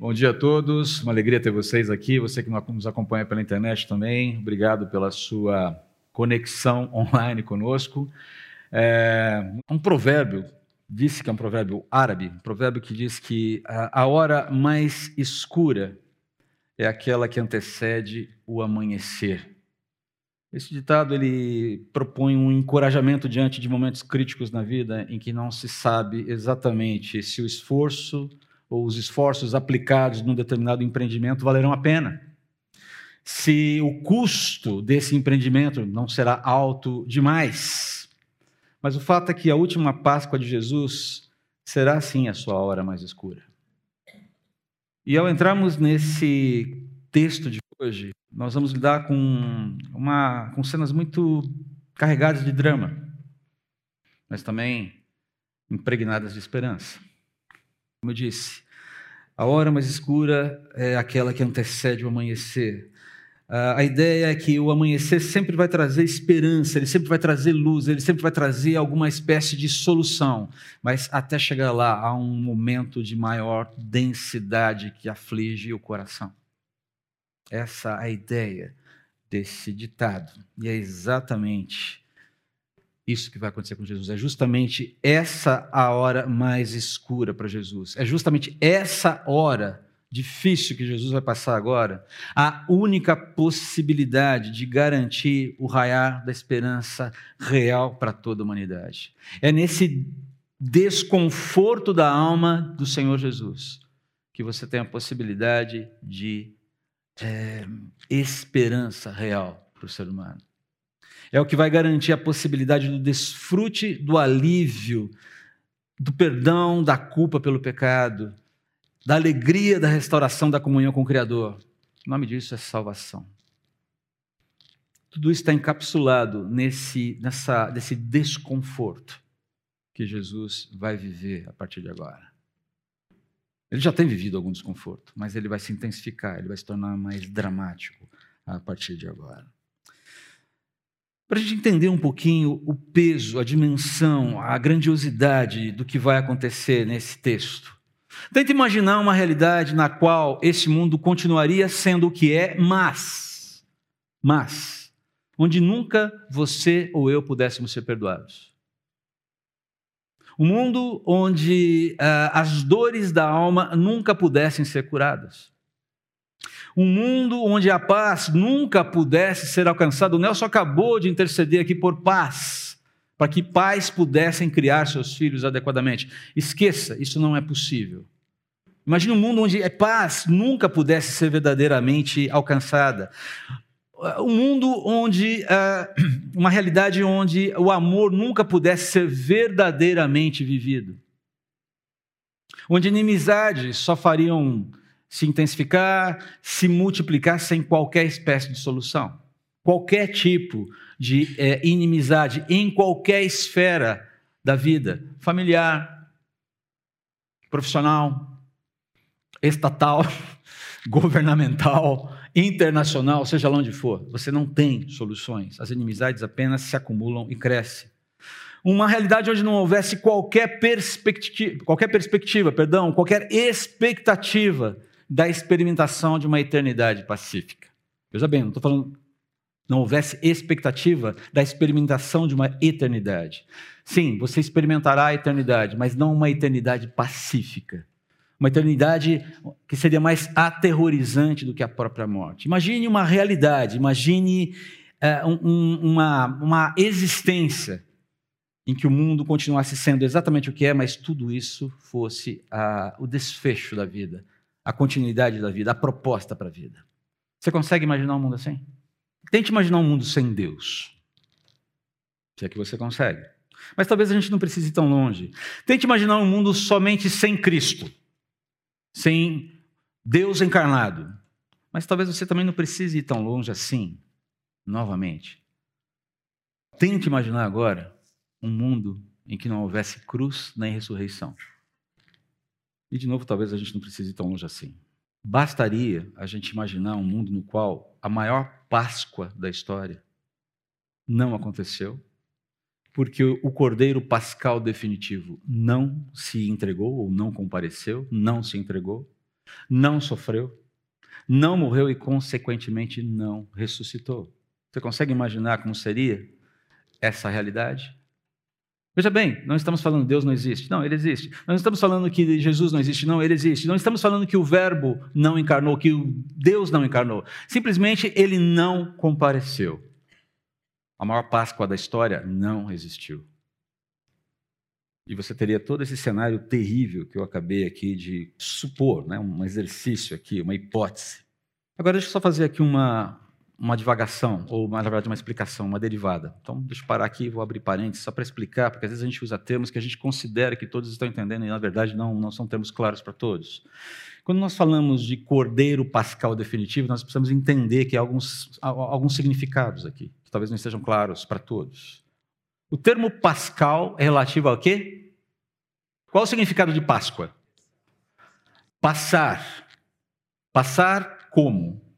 Bom dia a todos, uma alegria ter vocês aqui, você que nos acompanha pela internet também, obrigado pela sua conexão online conosco. É, um provérbio, disse que é um provérbio árabe, um provérbio que diz que a hora mais escura é aquela que antecede o amanhecer. Esse ditado ele propõe um encorajamento diante de momentos críticos na vida em que não se sabe exatamente se o esforço ou os esforços aplicados num determinado empreendimento valerão a pena. Se o custo desse empreendimento não será alto demais. Mas o fato é que a última Páscoa de Jesus será sim a sua hora mais escura. E ao entrarmos nesse texto de hoje, nós vamos lidar com, uma, com cenas muito carregadas de drama, mas também impregnadas de esperança. Como eu disse, a hora mais escura é aquela que antecede o amanhecer. A ideia é que o amanhecer sempre vai trazer esperança, ele sempre vai trazer luz, ele sempre vai trazer alguma espécie de solução, mas até chegar lá há um momento de maior densidade que aflige o coração. Essa é a ideia desse ditado, e é exatamente isso que vai acontecer com Jesus. É justamente essa a hora mais escura para Jesus. É justamente essa hora difícil que Jesus vai passar agora, a única possibilidade de garantir o raiar da esperança real para toda a humanidade. É nesse desconforto da alma do Senhor Jesus que você tem a possibilidade de é, esperança real para o ser humano é o que vai garantir a possibilidade do desfrute do alívio, do perdão da culpa pelo pecado, da alegria da restauração da comunhão com o Criador. O nome disso é salvação. Tudo isso está encapsulado nesse, nessa, nesse desconforto que Jesus vai viver a partir de agora. Ele já tem vivido algum desconforto, mas ele vai se intensificar, ele vai se tornar mais dramático a partir de agora. Para a gente entender um pouquinho o peso, a dimensão, a grandiosidade do que vai acontecer nesse texto. Tente imaginar uma realidade na qual esse mundo continuaria sendo o que é, mas, mas, onde nunca você ou eu pudéssemos ser perdoados. Um mundo onde uh, as dores da alma nunca pudessem ser curadas. Um mundo onde a paz nunca pudesse ser alcançada. O Nelson acabou de interceder aqui por paz, para que pais pudessem criar seus filhos adequadamente. Esqueça, isso não é possível. Imagine um mundo onde a paz nunca pudesse ser verdadeiramente alcançada. Um mundo onde, uh, uma realidade onde o amor nunca pudesse ser verdadeiramente vivido. Onde inimizades só fariam se intensificar, se multiplicar sem qualquer espécie de solução. Qualquer tipo de é, inimizade em qualquer esfera da vida familiar, profissional, estatal, governamental, internacional, seja lá onde for, você não tem soluções. As inimizades apenas se acumulam e crescem. Uma realidade onde não houvesse qualquer perspectiva, qualquer perspectiva, perdão, qualquer expectativa da experimentação de uma eternidade pacífica. Veja bem, não estou falando não houvesse expectativa da experimentação de uma eternidade. Sim, você experimentará a eternidade, mas não uma eternidade pacífica. Uma eternidade que seria mais aterrorizante do que a própria morte. Imagine uma realidade, imagine é, um, uma, uma existência em que o mundo continuasse sendo exatamente o que é, mas tudo isso fosse ah, o desfecho da vida, a continuidade da vida, a proposta para a vida. Você consegue imaginar um mundo assim? Tente imaginar um mundo sem Deus. Se é que você consegue. Mas talvez a gente não precise ir tão longe. Tente imaginar um mundo somente sem Cristo, sem Deus encarnado. Mas talvez você também não precise ir tão longe assim, novamente. Tente imaginar agora um mundo em que não houvesse cruz nem ressurreição. E, de novo, talvez a gente não precise ir tão longe assim. Bastaria a gente imaginar um mundo no qual a maior Páscoa da história não aconteceu, porque o cordeiro pascal definitivo não se entregou ou não compareceu, não se entregou. não sofreu, não morreu e, consequentemente, não ressuscitou. Você consegue imaginar como seria essa realidade? Veja bem, não estamos falando que Deus não existe. Não, ele existe. Não estamos falando que Jesus não existe. Não, ele existe. Não estamos falando que o Verbo não encarnou, que Deus não encarnou. Simplesmente ele não compareceu. A maior Páscoa da história não existiu. E você teria todo esse cenário terrível que eu acabei aqui de supor, né? um exercício aqui, uma hipótese. Agora, deixa eu só fazer aqui uma, uma divagação, ou na verdade uma explicação, uma derivada. Então, deixa eu parar aqui vou abrir parênteses só para explicar, porque às vezes a gente usa termos que a gente considera que todos estão entendendo e na verdade não, não são termos claros para todos. Quando nós falamos de cordeiro pascal definitivo, nós precisamos entender que há alguns, alguns significados aqui, que talvez não estejam claros para todos. O termo pascal é relativo ao quê? Qual o significado de Páscoa? Passar. Passar como?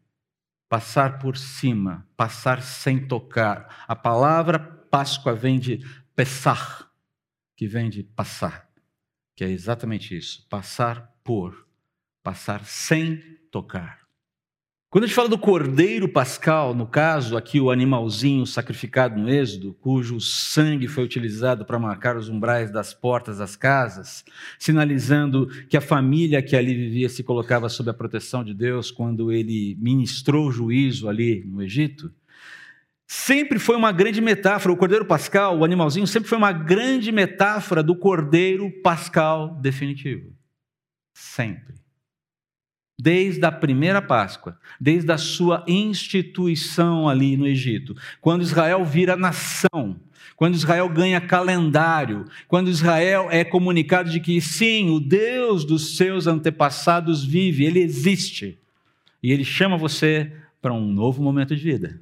Passar por cima, passar sem tocar. A palavra Páscoa vem de pesar, que vem de passar, que é exatamente isso, passar por, passar sem tocar. Quando a gente fala do cordeiro pascal, no caso aqui o animalzinho sacrificado no Êxodo, cujo sangue foi utilizado para marcar os umbrais das portas das casas, sinalizando que a família que ali vivia se colocava sob a proteção de Deus quando ele ministrou o juízo ali no Egito, sempre foi uma grande metáfora. O cordeiro pascal, o animalzinho, sempre foi uma grande metáfora do cordeiro pascal definitivo. Sempre desde a primeira Páscoa, desde a sua instituição ali no Egito, quando Israel vira nação, quando Israel ganha calendário, quando Israel é comunicado de que sim, o Deus dos seus antepassados vive, ele existe, e ele chama você para um novo momento de vida.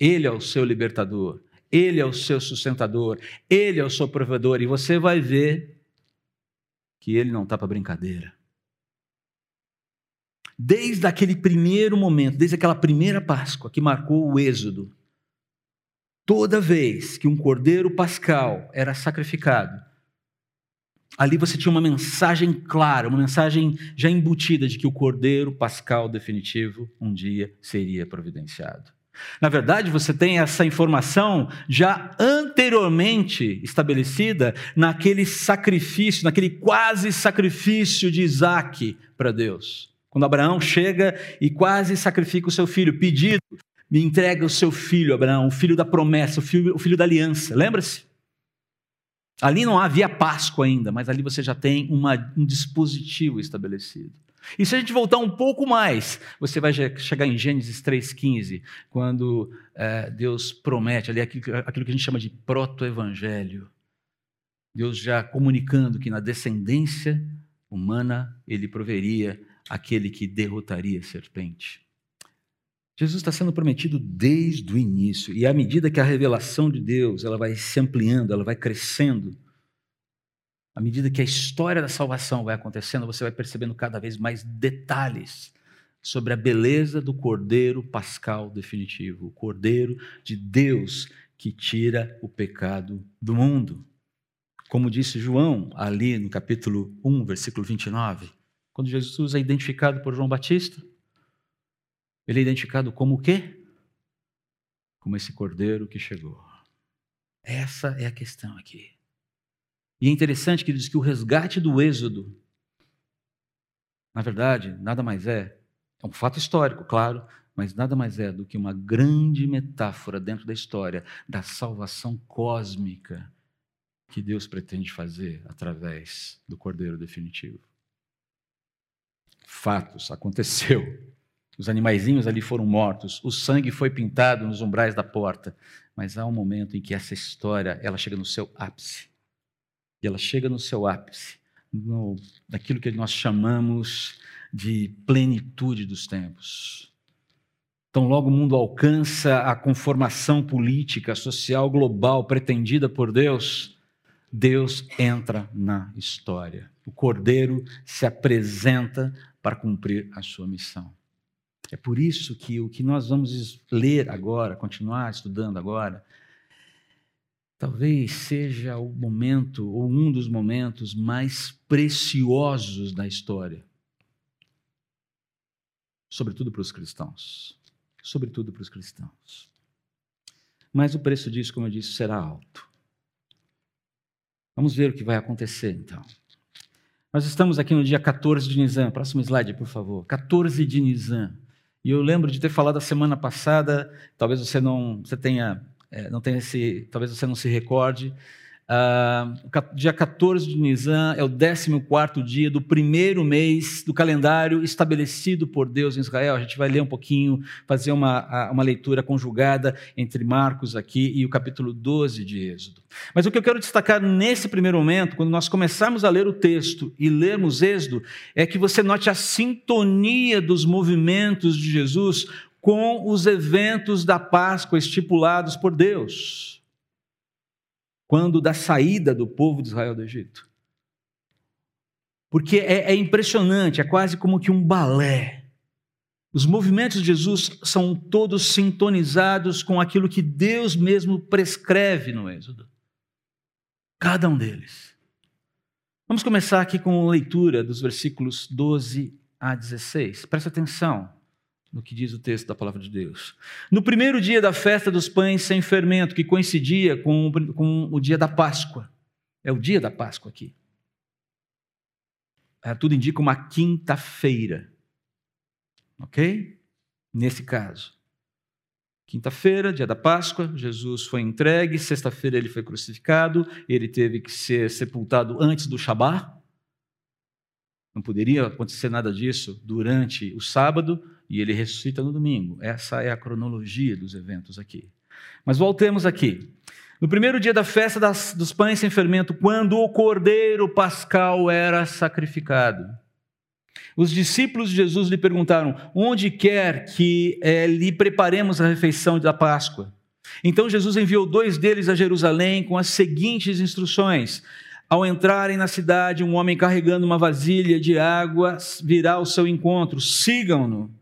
Ele é o seu libertador, ele é o seu sustentador, ele é o seu provedor, e você vai ver que ele não está para brincadeira. Desde aquele primeiro momento, desde aquela primeira Páscoa que marcou o Êxodo, toda vez que um cordeiro pascal era sacrificado, ali você tinha uma mensagem clara, uma mensagem já embutida de que o cordeiro pascal definitivo um dia seria providenciado. Na verdade, você tem essa informação já anteriormente estabelecida naquele sacrifício, naquele quase sacrifício de Isaac para Deus. Quando Abraão chega e quase sacrifica o seu filho, pedido, me entrega o seu filho, Abraão, o filho da promessa, o filho, o filho da aliança. Lembra-se? Ali não havia Páscoa ainda, mas ali você já tem uma, um dispositivo estabelecido. E se a gente voltar um pouco mais, você vai chegar em Gênesis 3,15, quando é, Deus promete ali aquilo, aquilo que a gente chama de proto-evangelho. Deus já comunicando que na descendência humana ele proveria aquele que derrotaria a serpente. Jesus está sendo prometido desde o início, e à medida que a revelação de Deus ela vai se ampliando, ela vai crescendo, à medida que a história da salvação vai acontecendo, você vai percebendo cada vez mais detalhes sobre a beleza do Cordeiro Pascal definitivo, o Cordeiro de Deus que tira o pecado do mundo. Como disse João ali no capítulo 1, versículo 29, quando Jesus é identificado por João Batista, ele é identificado como o quê? Como esse cordeiro que chegou. Essa é a questão aqui. E é interessante que diz que o resgate do Êxodo, na verdade, nada mais é, é um fato histórico, claro, mas nada mais é do que uma grande metáfora dentro da história da salvação cósmica que Deus pretende fazer através do Cordeiro definitivo fatos, aconteceu. Os animaizinhos ali foram mortos, o sangue foi pintado nos umbrais da porta, mas há um momento em que essa história ela chega no seu ápice. E ela chega no seu ápice, no, naquilo que nós chamamos de plenitude dos tempos. Então, logo o mundo alcança a conformação política, social, global pretendida por Deus, Deus entra na história. O cordeiro se apresenta para cumprir a sua missão. É por isso que o que nós vamos ler agora, continuar estudando agora, talvez seja o momento, ou um dos momentos mais preciosos da história. sobretudo para os cristãos. Sobretudo para os cristãos. Mas o preço disso, como eu disse, será alto. Vamos ver o que vai acontecer então. Nós estamos aqui no dia 14 de Nisan. Próximo slide, por favor. 14 de Nisan. E eu lembro de ter falado a semana passada, talvez você não você tenha, é, não tenha esse, talvez você não se recorde, Uh, dia 14 de Nisan é o 14 dia do primeiro mês do calendário estabelecido por Deus em Israel. A gente vai ler um pouquinho, fazer uma, uma leitura conjugada entre Marcos aqui e o capítulo 12 de Êxodo. Mas o que eu quero destacar nesse primeiro momento, quando nós começarmos a ler o texto e lermos Êxodo, é que você note a sintonia dos movimentos de Jesus com os eventos da Páscoa estipulados por Deus quando da saída do povo de Israel do Egito. Porque é, é impressionante, é quase como que um balé. Os movimentos de Jesus são todos sintonizados com aquilo que Deus mesmo prescreve no Êxodo. Cada um deles. Vamos começar aqui com a leitura dos versículos 12 a 16. Presta atenção no que diz o texto da palavra de Deus. No primeiro dia da festa dos pães sem fermento, que coincidia com, com o dia da Páscoa, é o dia da Páscoa aqui. É, tudo indica uma quinta-feira. Ok? Nesse caso. Quinta-feira, dia da Páscoa, Jesus foi entregue, sexta-feira ele foi crucificado, ele teve que ser sepultado antes do Shabat. Não poderia acontecer nada disso durante o sábado, e ele ressuscita no domingo. Essa é a cronologia dos eventos aqui. Mas voltemos aqui. No primeiro dia da festa das, dos pães sem fermento, quando o cordeiro pascal era sacrificado, os discípulos de Jesus lhe perguntaram: onde quer que é, lhe preparemos a refeição da Páscoa? Então Jesus enviou dois deles a Jerusalém com as seguintes instruções: ao entrarem na cidade, um homem carregando uma vasilha de água virá ao seu encontro, sigam-no.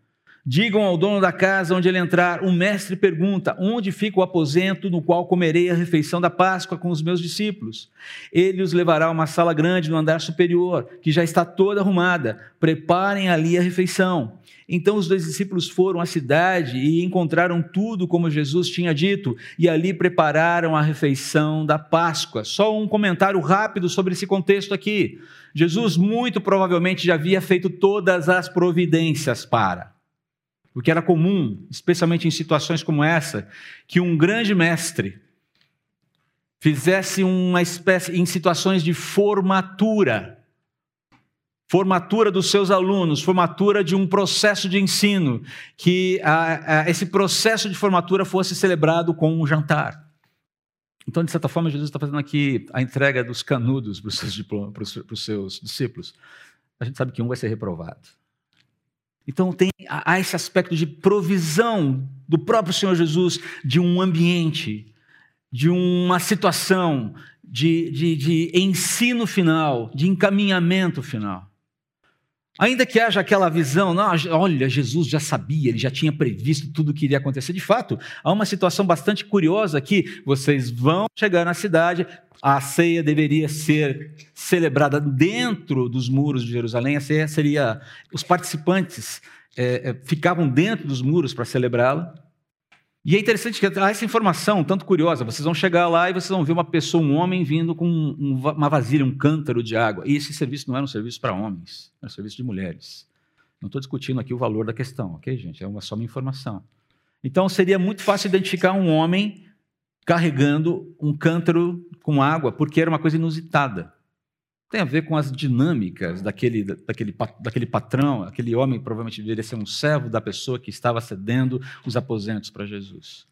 Digam ao dono da casa onde ele entrar: o mestre pergunta: onde fica o aposento no qual comerei a refeição da Páscoa com os meus discípulos? Ele os levará a uma sala grande no andar superior, que já está toda arrumada. Preparem ali a refeição. Então os dois discípulos foram à cidade e encontraram tudo como Jesus tinha dito, e ali prepararam a refeição da Páscoa. Só um comentário rápido sobre esse contexto aqui. Jesus muito provavelmente já havia feito todas as providências para porque era comum, especialmente em situações como essa, que um grande mestre fizesse uma espécie, em situações de formatura, formatura dos seus alunos, formatura de um processo de ensino, que a, a, esse processo de formatura fosse celebrado com um jantar. Então, de certa forma, Jesus está fazendo aqui a entrega dos canudos para os seus, para os seus discípulos. A gente sabe que um vai ser reprovado. Então tem há esse aspecto de provisão do próprio Senhor Jesus de um ambiente, de uma situação, de, de, de ensino final, de encaminhamento final. Ainda que haja aquela visão, não, olha, Jesus já sabia, ele já tinha previsto tudo o que iria acontecer. De fato, há uma situação bastante curiosa aqui. Vocês vão chegar na cidade, a ceia deveria ser celebrada dentro dos muros de Jerusalém. A ceia seria. Os participantes é, ficavam dentro dos muros para celebrá-la. E é interessante que essa informação tanto curiosa. Vocês vão chegar lá e vocês vão ver uma pessoa, um homem, vindo com uma vasilha, um cântaro de água. E esse serviço não era um serviço para homens, era um serviço de mulheres. Não estou discutindo aqui o valor da questão, ok, gente? É uma, só uma informação. Então seria muito fácil identificar um homem carregando um cântaro com água, porque era uma coisa inusitada tem a ver com as dinâmicas daquele, daquele, daquele patrão, aquele homem provavelmente deveria ser um servo da pessoa que estava cedendo os aposentos para Jesus.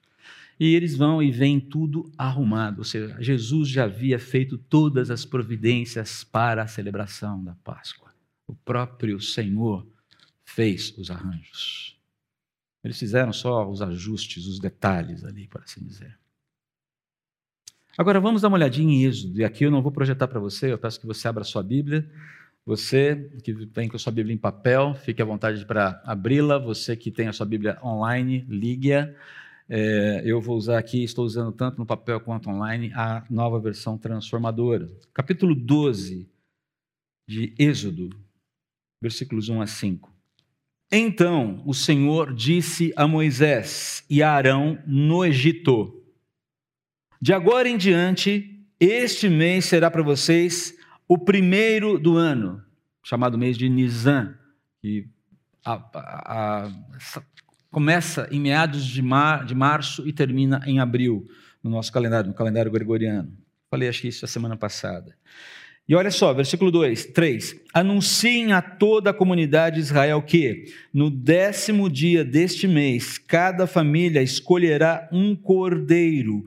E eles vão e veem tudo arrumado, ou seja, Jesus já havia feito todas as providências para a celebração da Páscoa. O próprio Senhor fez os arranjos. Eles fizeram só os ajustes, os detalhes ali, por assim dizer. Agora vamos dar uma olhadinha em Êxodo. E aqui eu não vou projetar para você, eu peço que você abra a sua Bíblia. Você que com a sua Bíblia em papel, fique à vontade para abri-la. Você que tem a sua Bíblia online, ligue-a. É, eu vou usar aqui, estou usando tanto no papel quanto online, a nova versão transformadora. Capítulo 12 de Êxodo, versículos 1 a 5. Então o Senhor disse a Moisés e a Arão no Egito: De agora em diante, este mês será para vocês o primeiro do ano, chamado mês de Nisan, que a, a, a, começa em meados de, mar, de março e termina em abril, no nosso calendário, no calendário gregoriano. Falei, acho que isso a semana passada. E olha só, versículo 2, 3. Anunciem a toda a comunidade de Israel que, no décimo dia deste mês, cada família escolherá um cordeiro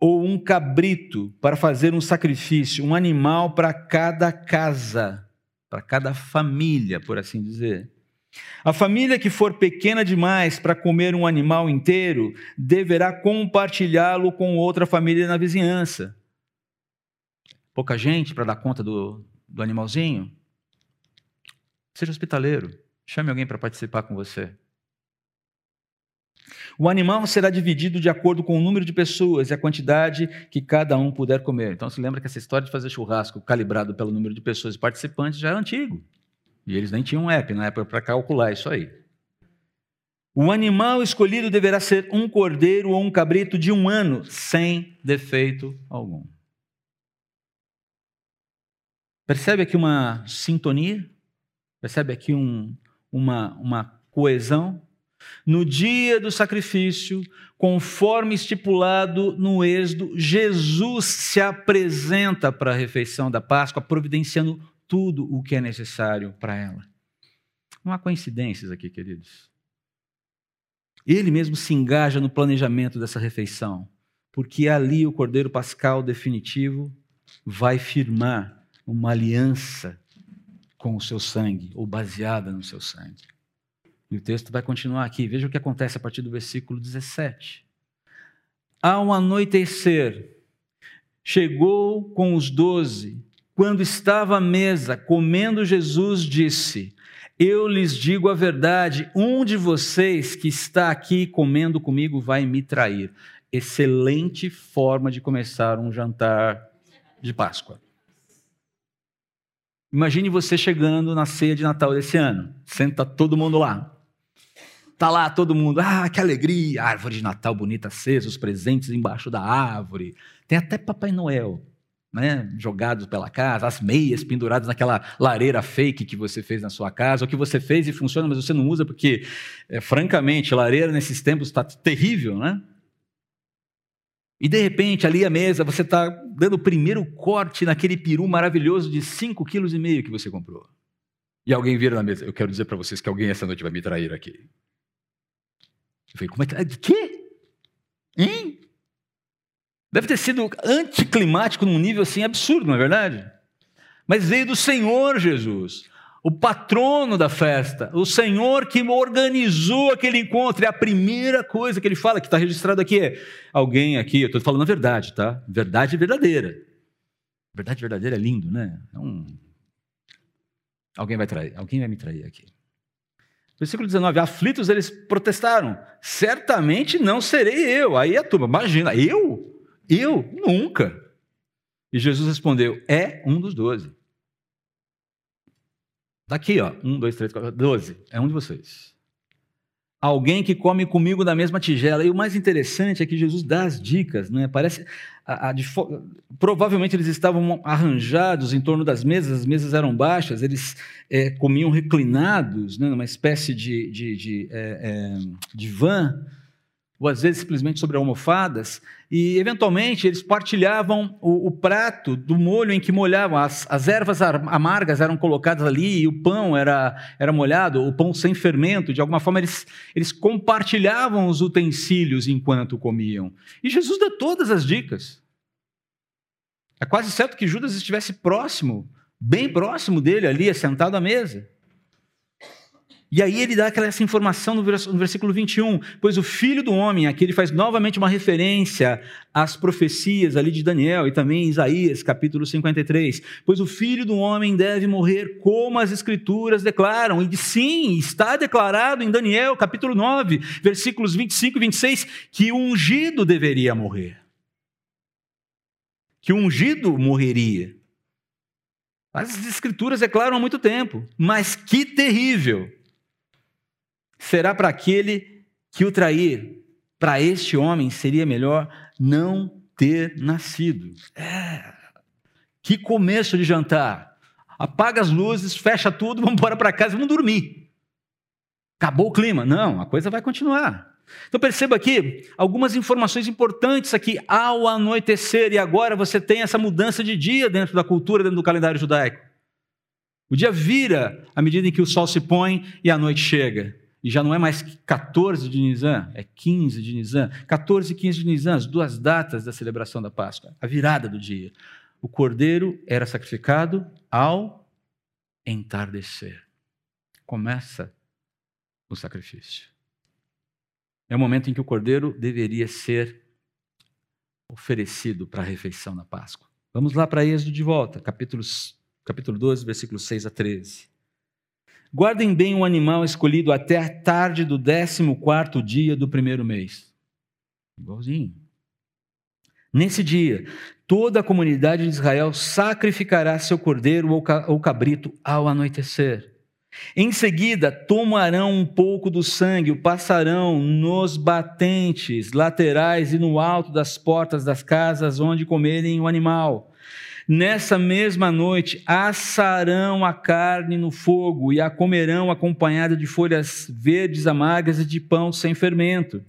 ou um cabrito para fazer um sacrifício, um animal para cada casa, para cada família, por assim dizer. A família que for pequena demais para comer um animal inteiro deverá compartilhá-lo com outra família na vizinhança pouca gente para dar conta do, do animalzinho, seja hospitaleiro, chame alguém para participar com você. O animal será dividido de acordo com o número de pessoas e a quantidade que cada um puder comer. Então se lembra que essa história de fazer churrasco calibrado pelo número de pessoas e participantes já é antigo. E eles nem tinham um app na época para calcular isso aí. O animal escolhido deverá ser um cordeiro ou um cabrito de um ano, sem defeito algum. Percebe aqui uma sintonia? Percebe aqui um, uma, uma coesão? No dia do sacrifício, conforme estipulado no Êxodo, Jesus se apresenta para a refeição da Páscoa, providenciando tudo o que é necessário para ela. Não há coincidências aqui, queridos. Ele mesmo se engaja no planejamento dessa refeição, porque ali o Cordeiro Pascal definitivo vai firmar uma aliança com o seu sangue, ou baseada no seu sangue. E o texto vai continuar aqui. Veja o que acontece a partir do versículo 17. Ao anoitecer, chegou com os doze. Quando estava à mesa, comendo, Jesus disse: Eu lhes digo a verdade, um de vocês que está aqui comendo comigo vai me trair. Excelente forma de começar um jantar de Páscoa. Imagine você chegando na ceia de Natal desse ano. Senta todo mundo lá. Tá lá todo mundo, ah, que alegria, árvore de Natal bonita acesa, os presentes embaixo da árvore. Tem até Papai Noel, né, jogados pela casa, as meias penduradas naquela lareira fake que você fez na sua casa, ou que você fez e funciona, mas você não usa porque, é, francamente, lareira nesses tempos está terrível, né? E de repente, ali à mesa, você está dando o primeiro corte naquele peru maravilhoso de 5,5 kg que você comprou. E alguém vira na mesa. Eu quero dizer para vocês que alguém essa noite vai me trair aqui. Eu falei, como é que. É? De quê? Hein? Deve ter sido anticlimático num nível assim absurdo, não é verdade? Mas veio do Senhor Jesus o patrono da festa, o Senhor que organizou aquele encontro. E a primeira coisa que ele fala, que está registrado aqui, é: alguém aqui, eu estou falando a verdade, tá? Verdade verdadeira. Verdade verdadeira é lindo, né? Então, alguém vai trair, alguém vai me trair aqui. Versículo 19: Aflitos eles protestaram, certamente não serei eu. Aí a turma, imagina, eu? Eu? Nunca. E Jesus respondeu: É um dos doze. Daqui, ó. Um, dois, três, quatro, doze. É um de vocês. Alguém que come comigo da mesma tigela. E o mais interessante é que Jesus dá as dicas, né? Parece. A, a, provavelmente eles estavam arranjados em torno das mesas, as mesas eram baixas, eles é, comiam reclinados, né? numa espécie de, de, de, é, é, van ou às vezes simplesmente sobre almofadas, e eventualmente eles partilhavam o, o prato do molho em que molhavam, as, as, ervas amargas eram colocadas ali, e o pão era, era molhado, o pão sem fermento, de alguma forma eles, eles compartilhavam os utensílios enquanto comiam. E Jesus dá todas as dicas. É quase certo que Judas estivesse próximo, bem próximo dele ali, sentado à mesa. E aí ele dá aquela, essa informação no versículo 21, pois o filho do homem, aqui ele faz novamente uma referência às profecias ali de Daniel e também Isaías, capítulo 53, pois o filho do homem deve morrer como as escrituras declaram, e sim, está declarado em Daniel, capítulo 9, versículos 25 e 26, que o ungido deveria morrer. Que o ungido morreria. As escrituras declaram há muito tempo, mas que terrível será para aquele que o trair. Para este homem seria melhor não ter nascido. É. Que começo de jantar. Apaga as luzes, fecha tudo, vamos embora para casa, vamos dormir. Acabou o clima. Não, a coisa vai continuar. Então perceba aqui algumas informações importantes aqui ao anoitecer, e agora você tem essa mudança de dia dentro da cultura, dentro do calendário judaico. O dia vira à medida em que o sol se põe e a noite chega. E já não é mais 14 de Nisan, é 15 de Nisan. 14 e 15 de Nisan, as duas datas da celebração da Páscoa, a virada do dia. O cordeiro era sacrificado ao entardecer. Começa o sacrifício. É o momento em que o cordeiro deveria ser oferecido para a refeição na Páscoa. Vamos lá para Êxodo de volta, capítulos, capítulo 12, versículos 6 a 13. Guardem bem o animal escolhido até a tarde do décimo quarto dia do primeiro mês. Igualzinho. Nesse dia, toda a comunidade de Israel sacrificará seu cordeiro ou cabrito ao anoitecer. Em seguida, tomarão um pouco do sangue, o passarão nos batentes laterais e no alto das portas das casas onde comerem o animal. Nessa mesma noite, assarão a carne no fogo e a comerão acompanhada de folhas verdes amargas e de pão sem fermento.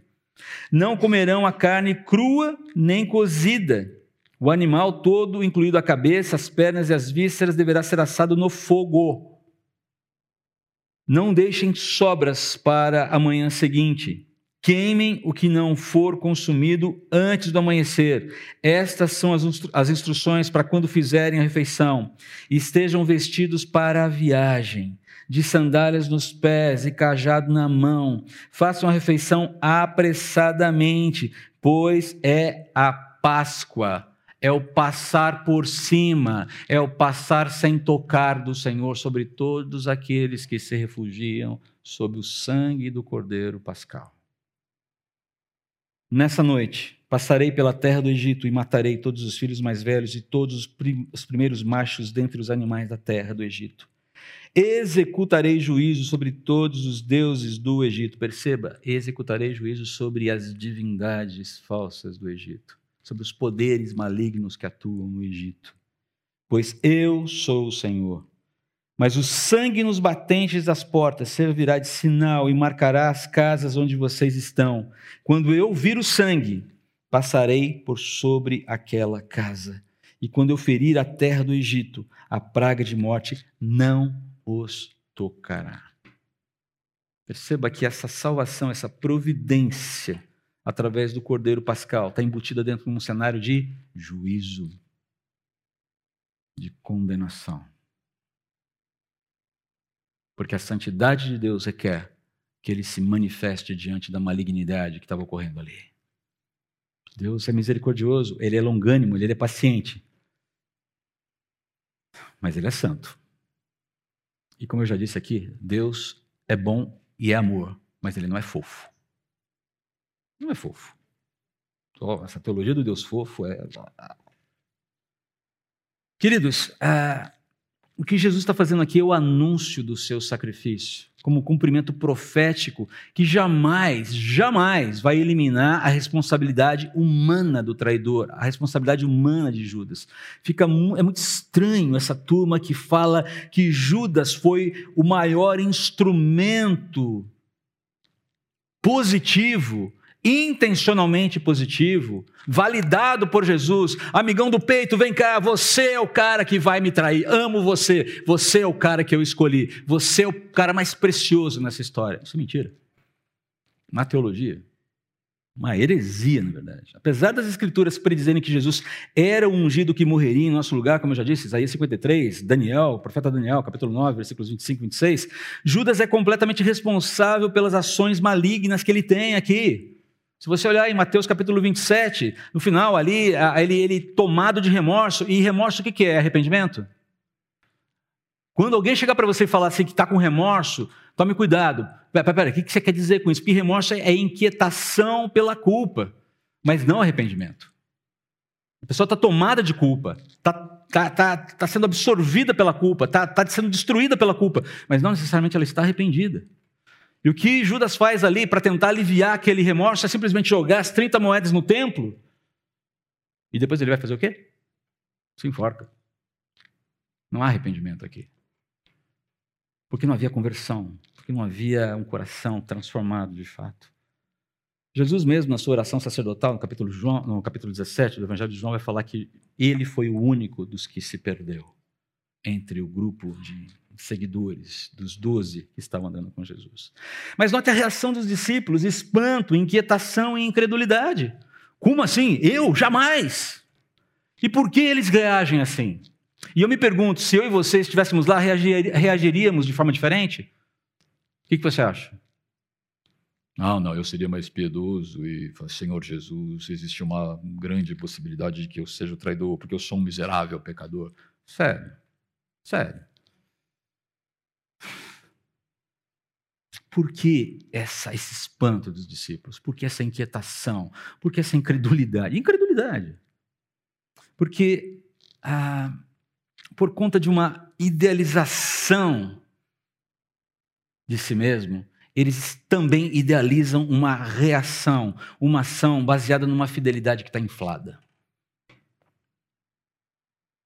Não comerão a carne crua nem cozida. O animal todo, incluído a cabeça, as pernas e as vísceras, deverá ser assado no fogo não deixem sobras para a manhã seguinte. Queimem o que não for consumido antes do amanhecer. Estas são as, as instruções para quando fizerem a refeição. Estejam vestidos para a viagem, de sandálias nos pés e cajado na mão. Façam a refeição apressadamente, pois é a Páscoa é o passar por cima, é o passar sem tocar do Senhor sobre todos aqueles que se refugiam sob o sangue do Cordeiro Pascal. Nessa noite, passarei pela terra do Egito e matarei todos os filhos mais velhos e todos os primeiros machos dentre os animais da terra do Egito. Executarei juízo sobre todos os deuses do Egito. Perceba, executarei juízo sobre as divindades falsas do Egito sobre os poderes malignos que atuam no Egito. Pois eu sou o Senhor. Mas o sangue nos batentes das portas servirá de sinal e marcará as casas onde vocês estão. Quando eu vir o sangue, passarei por sobre aquela casa. E quando eu ferir a terra do Egito, a praga de morte não os tocará. Perceba que essa salvação, essa providência, através do Cordeiro Pascal, está embutida dentro de um cenário de juízo, de condenação. Porque a santidade de Deus requer que ele se manifeste diante da malignidade que estava ocorrendo ali. Deus é misericordioso, ele é longânimo, ele é paciente. Mas ele é santo. E como eu já disse aqui, Deus é bom e é amor, mas ele não é fofo. Não é fofo. essa teologia do Deus fofo é. Queridos, ah, o que Jesus está fazendo aqui é o anúncio do seu sacrifício, como cumprimento profético que jamais, jamais vai eliminar a responsabilidade humana do traidor, a responsabilidade humana de Judas. Fica é muito estranho essa turma que fala que Judas foi o maior instrumento positivo intencionalmente positivo, validado por Jesus, amigão do peito, vem cá, você é o cara que vai me trair, amo você, você é o cara que eu escolhi, você é o cara mais precioso nessa história. Isso é mentira. Na teologia, uma heresia, na verdade. Apesar das escrituras predizerem que Jesus era o ungido que morreria em nosso lugar, como eu já disse, Isaías 53, Daniel, profeta Daniel, capítulo 9, versículos 25 e 26, Judas é completamente responsável pelas ações malignas que ele tem aqui. Se você olhar em Mateus capítulo 27, no final ali, ele, ele tomado de remorso, e remorso o que, que é? Arrependimento? Quando alguém chegar para você e falar assim que está com remorso, tome cuidado. Pera, pera, o que você quer dizer com isso? Porque remorso é inquietação pela culpa, mas não arrependimento. A pessoa está tomada de culpa, está tá, tá, tá sendo absorvida pela culpa, está tá sendo destruída pela culpa, mas não necessariamente ela está arrependida. E o que Judas faz ali para tentar aliviar aquele remorso é simplesmente jogar as 30 moedas no templo. E depois ele vai fazer o quê? Se enforca. Não há arrependimento aqui. Porque não havia conversão, porque não havia um coração transformado de fato. Jesus mesmo, na sua oração sacerdotal, no capítulo, João, no capítulo 17 do Evangelho de João, vai falar que ele foi o único dos que se perdeu entre o grupo de seguidores, dos doze que estavam andando com Jesus. Mas note a reação dos discípulos: espanto, inquietação e incredulidade. Como assim? Eu? Jamais! E por que eles reagem assim? E eu me pergunto: se eu e você estivéssemos lá, reagiríamos de forma diferente? O que, você acha? Não, não, eu seria mais piedoso e, Senhor Jesus, existe uma grande possibilidade de que eu seja traidor, porque eu sou um miserável pecador. Sério, sério. Por que essa, esse espanto dos discípulos? Por que essa inquietação? Por que essa incredulidade? Incredulidade. Porque, ah, por conta de uma idealização de si mesmo, eles também idealizam uma reação, uma ação baseada numa fidelidade que está inflada.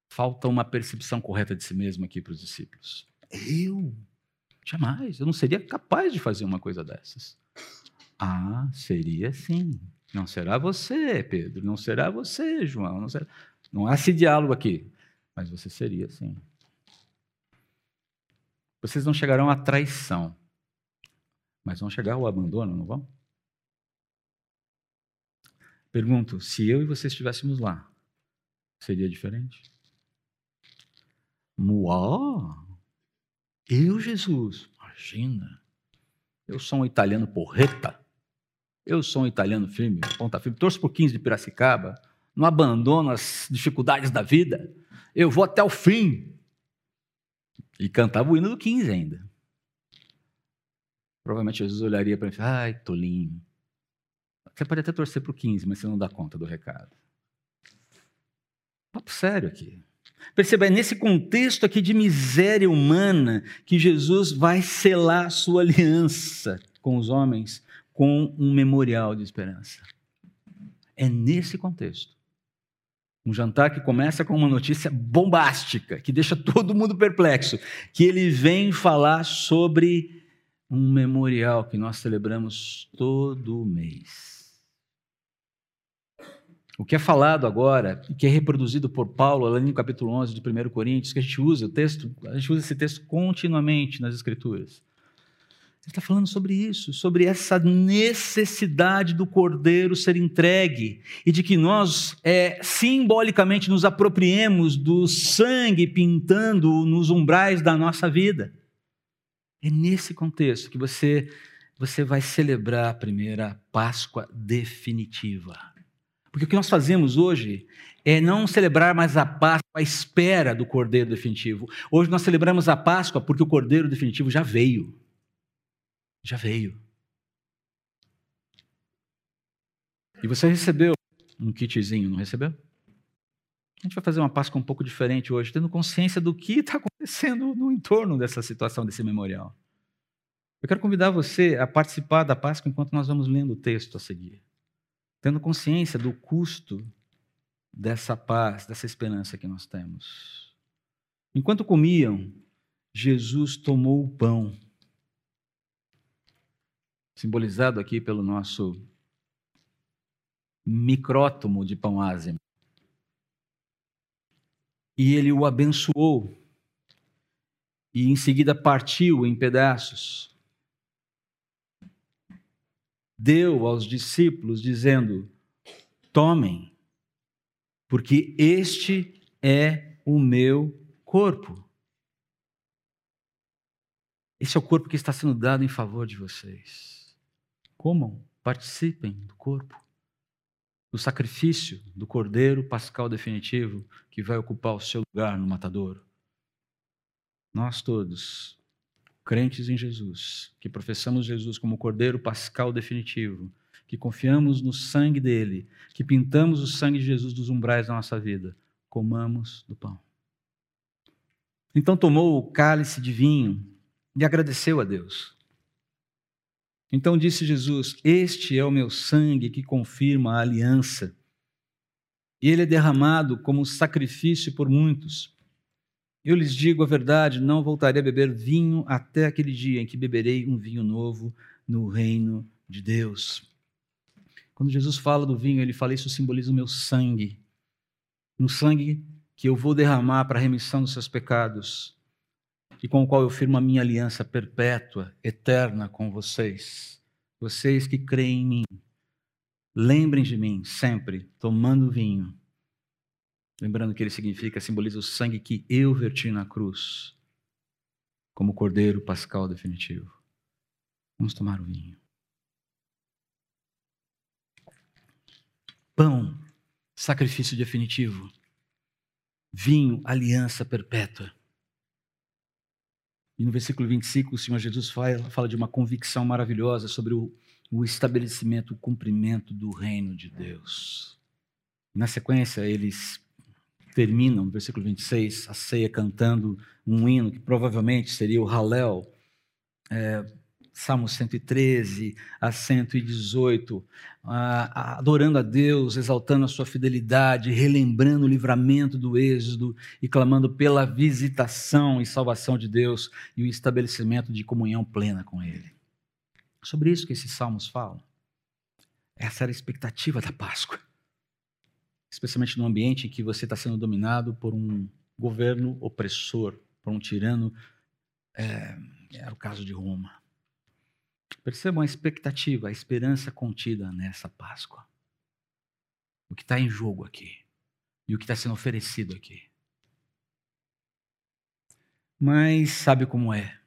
Falta uma percepção correta de si mesmo aqui para os discípulos. Eu Jamais. Eu não seria capaz de fazer uma coisa dessas. Ah, seria sim. Não será você, Pedro. Não será você, João. Não, será... não há esse diálogo aqui. Mas você seria sim. Vocês não chegarão à traição. Mas vão chegar ao abandono, não vão? Pergunto: se eu e você estivéssemos lá, seria diferente? Muá! Eu, Jesus, imagina. Eu sou um italiano porreta. Eu sou um italiano firme, ponta firme. Torço por 15 de Piracicaba. Não abandono as dificuldades da vida. Eu vou até o fim. E cantava o hino do 15 ainda. Provavelmente Jesus olharia para mim e ai, tolinho. Você pode até torcer para o 15, mas você não dá conta do recado. Papo sério aqui. Perceba, é nesse contexto aqui de miséria humana que Jesus vai selar sua aliança com os homens com um memorial de esperança. É nesse contexto. Um jantar que começa com uma notícia bombástica, que deixa todo mundo perplexo, que ele vem falar sobre um memorial que nós celebramos todo mês. O que é falado agora, e que é reproduzido por Paulo, ali no capítulo 11 de 1 Coríntios, que a gente usa o texto, a gente usa esse texto continuamente nas Escrituras. Ele está falando sobre isso, sobre essa necessidade do cordeiro ser entregue e de que nós é, simbolicamente nos apropriemos do sangue pintando nos umbrais da nossa vida. É nesse contexto que você, você vai celebrar a primeira Páscoa definitiva. Porque o que nós fazemos hoje é não celebrar mais a Páscoa à espera do Cordeiro definitivo. Hoje nós celebramos a Páscoa porque o Cordeiro definitivo já veio. Já veio. E você recebeu um kitzinho, não recebeu? A gente vai fazer uma Páscoa um pouco diferente hoje, tendo consciência do que está acontecendo no entorno dessa situação, desse memorial. Eu quero convidar você a participar da Páscoa enquanto nós vamos lendo o texto a seguir tendo consciência do custo dessa paz, dessa esperança que nós temos. Enquanto comiam, Jesus tomou o pão, simbolizado aqui pelo nosso micrótomo de pão ázimo. E ele o abençoou, e em seguida partiu em pedaços deu aos discípulos, dizendo: Tomem, porque este é o meu corpo. Esse é o corpo que está sendo dado em favor de vocês. Comam, participem do corpo, do sacrifício do cordeiro pascal definitivo que vai ocupar o seu lugar no matadouro. Nós todos crentes em Jesus, que professamos Jesus como Cordeiro Pascal definitivo, que confiamos no sangue dele, que pintamos o sangue de Jesus dos umbrais da nossa vida, comamos do pão. Então tomou o cálice de vinho e agradeceu a Deus. Então disse Jesus: Este é o meu sangue que confirma a aliança. E ele é derramado como sacrifício por muitos. Eu lhes digo a verdade: não voltarei a beber vinho até aquele dia em que beberei um vinho novo no reino de Deus. Quando Jesus fala do vinho, ele fala: Isso simboliza o meu sangue. Um sangue que eu vou derramar para a remissão dos seus pecados e com o qual eu firmo a minha aliança perpétua, eterna com vocês. Vocês que creem em mim, lembrem de mim sempre, tomando vinho. Lembrando que ele significa, simboliza o sangue que eu verti na cruz, como cordeiro pascal definitivo. Vamos tomar o vinho. Pão, sacrifício definitivo. Vinho, aliança perpétua. E no versículo 25, o Senhor Jesus fala, fala de uma convicção maravilhosa sobre o, o estabelecimento, o cumprimento do reino de Deus. Na sequência, eles terminam, versículo 26, a ceia cantando um hino que provavelmente seria o Halel, é, Salmo 113 a 118, adorando a Deus, exaltando a sua fidelidade, relembrando o livramento do êxodo e clamando pela visitação e salvação de Deus e o estabelecimento de comunhão plena com Ele. Sobre isso que esses salmos falam. Essa era a expectativa da Páscoa. Especialmente no ambiente em que você está sendo dominado por um governo opressor, por um tirano. É, era o caso de Roma. Percebam a expectativa, a esperança contida nessa Páscoa. O que está em jogo aqui e o que está sendo oferecido aqui. Mas sabe como é?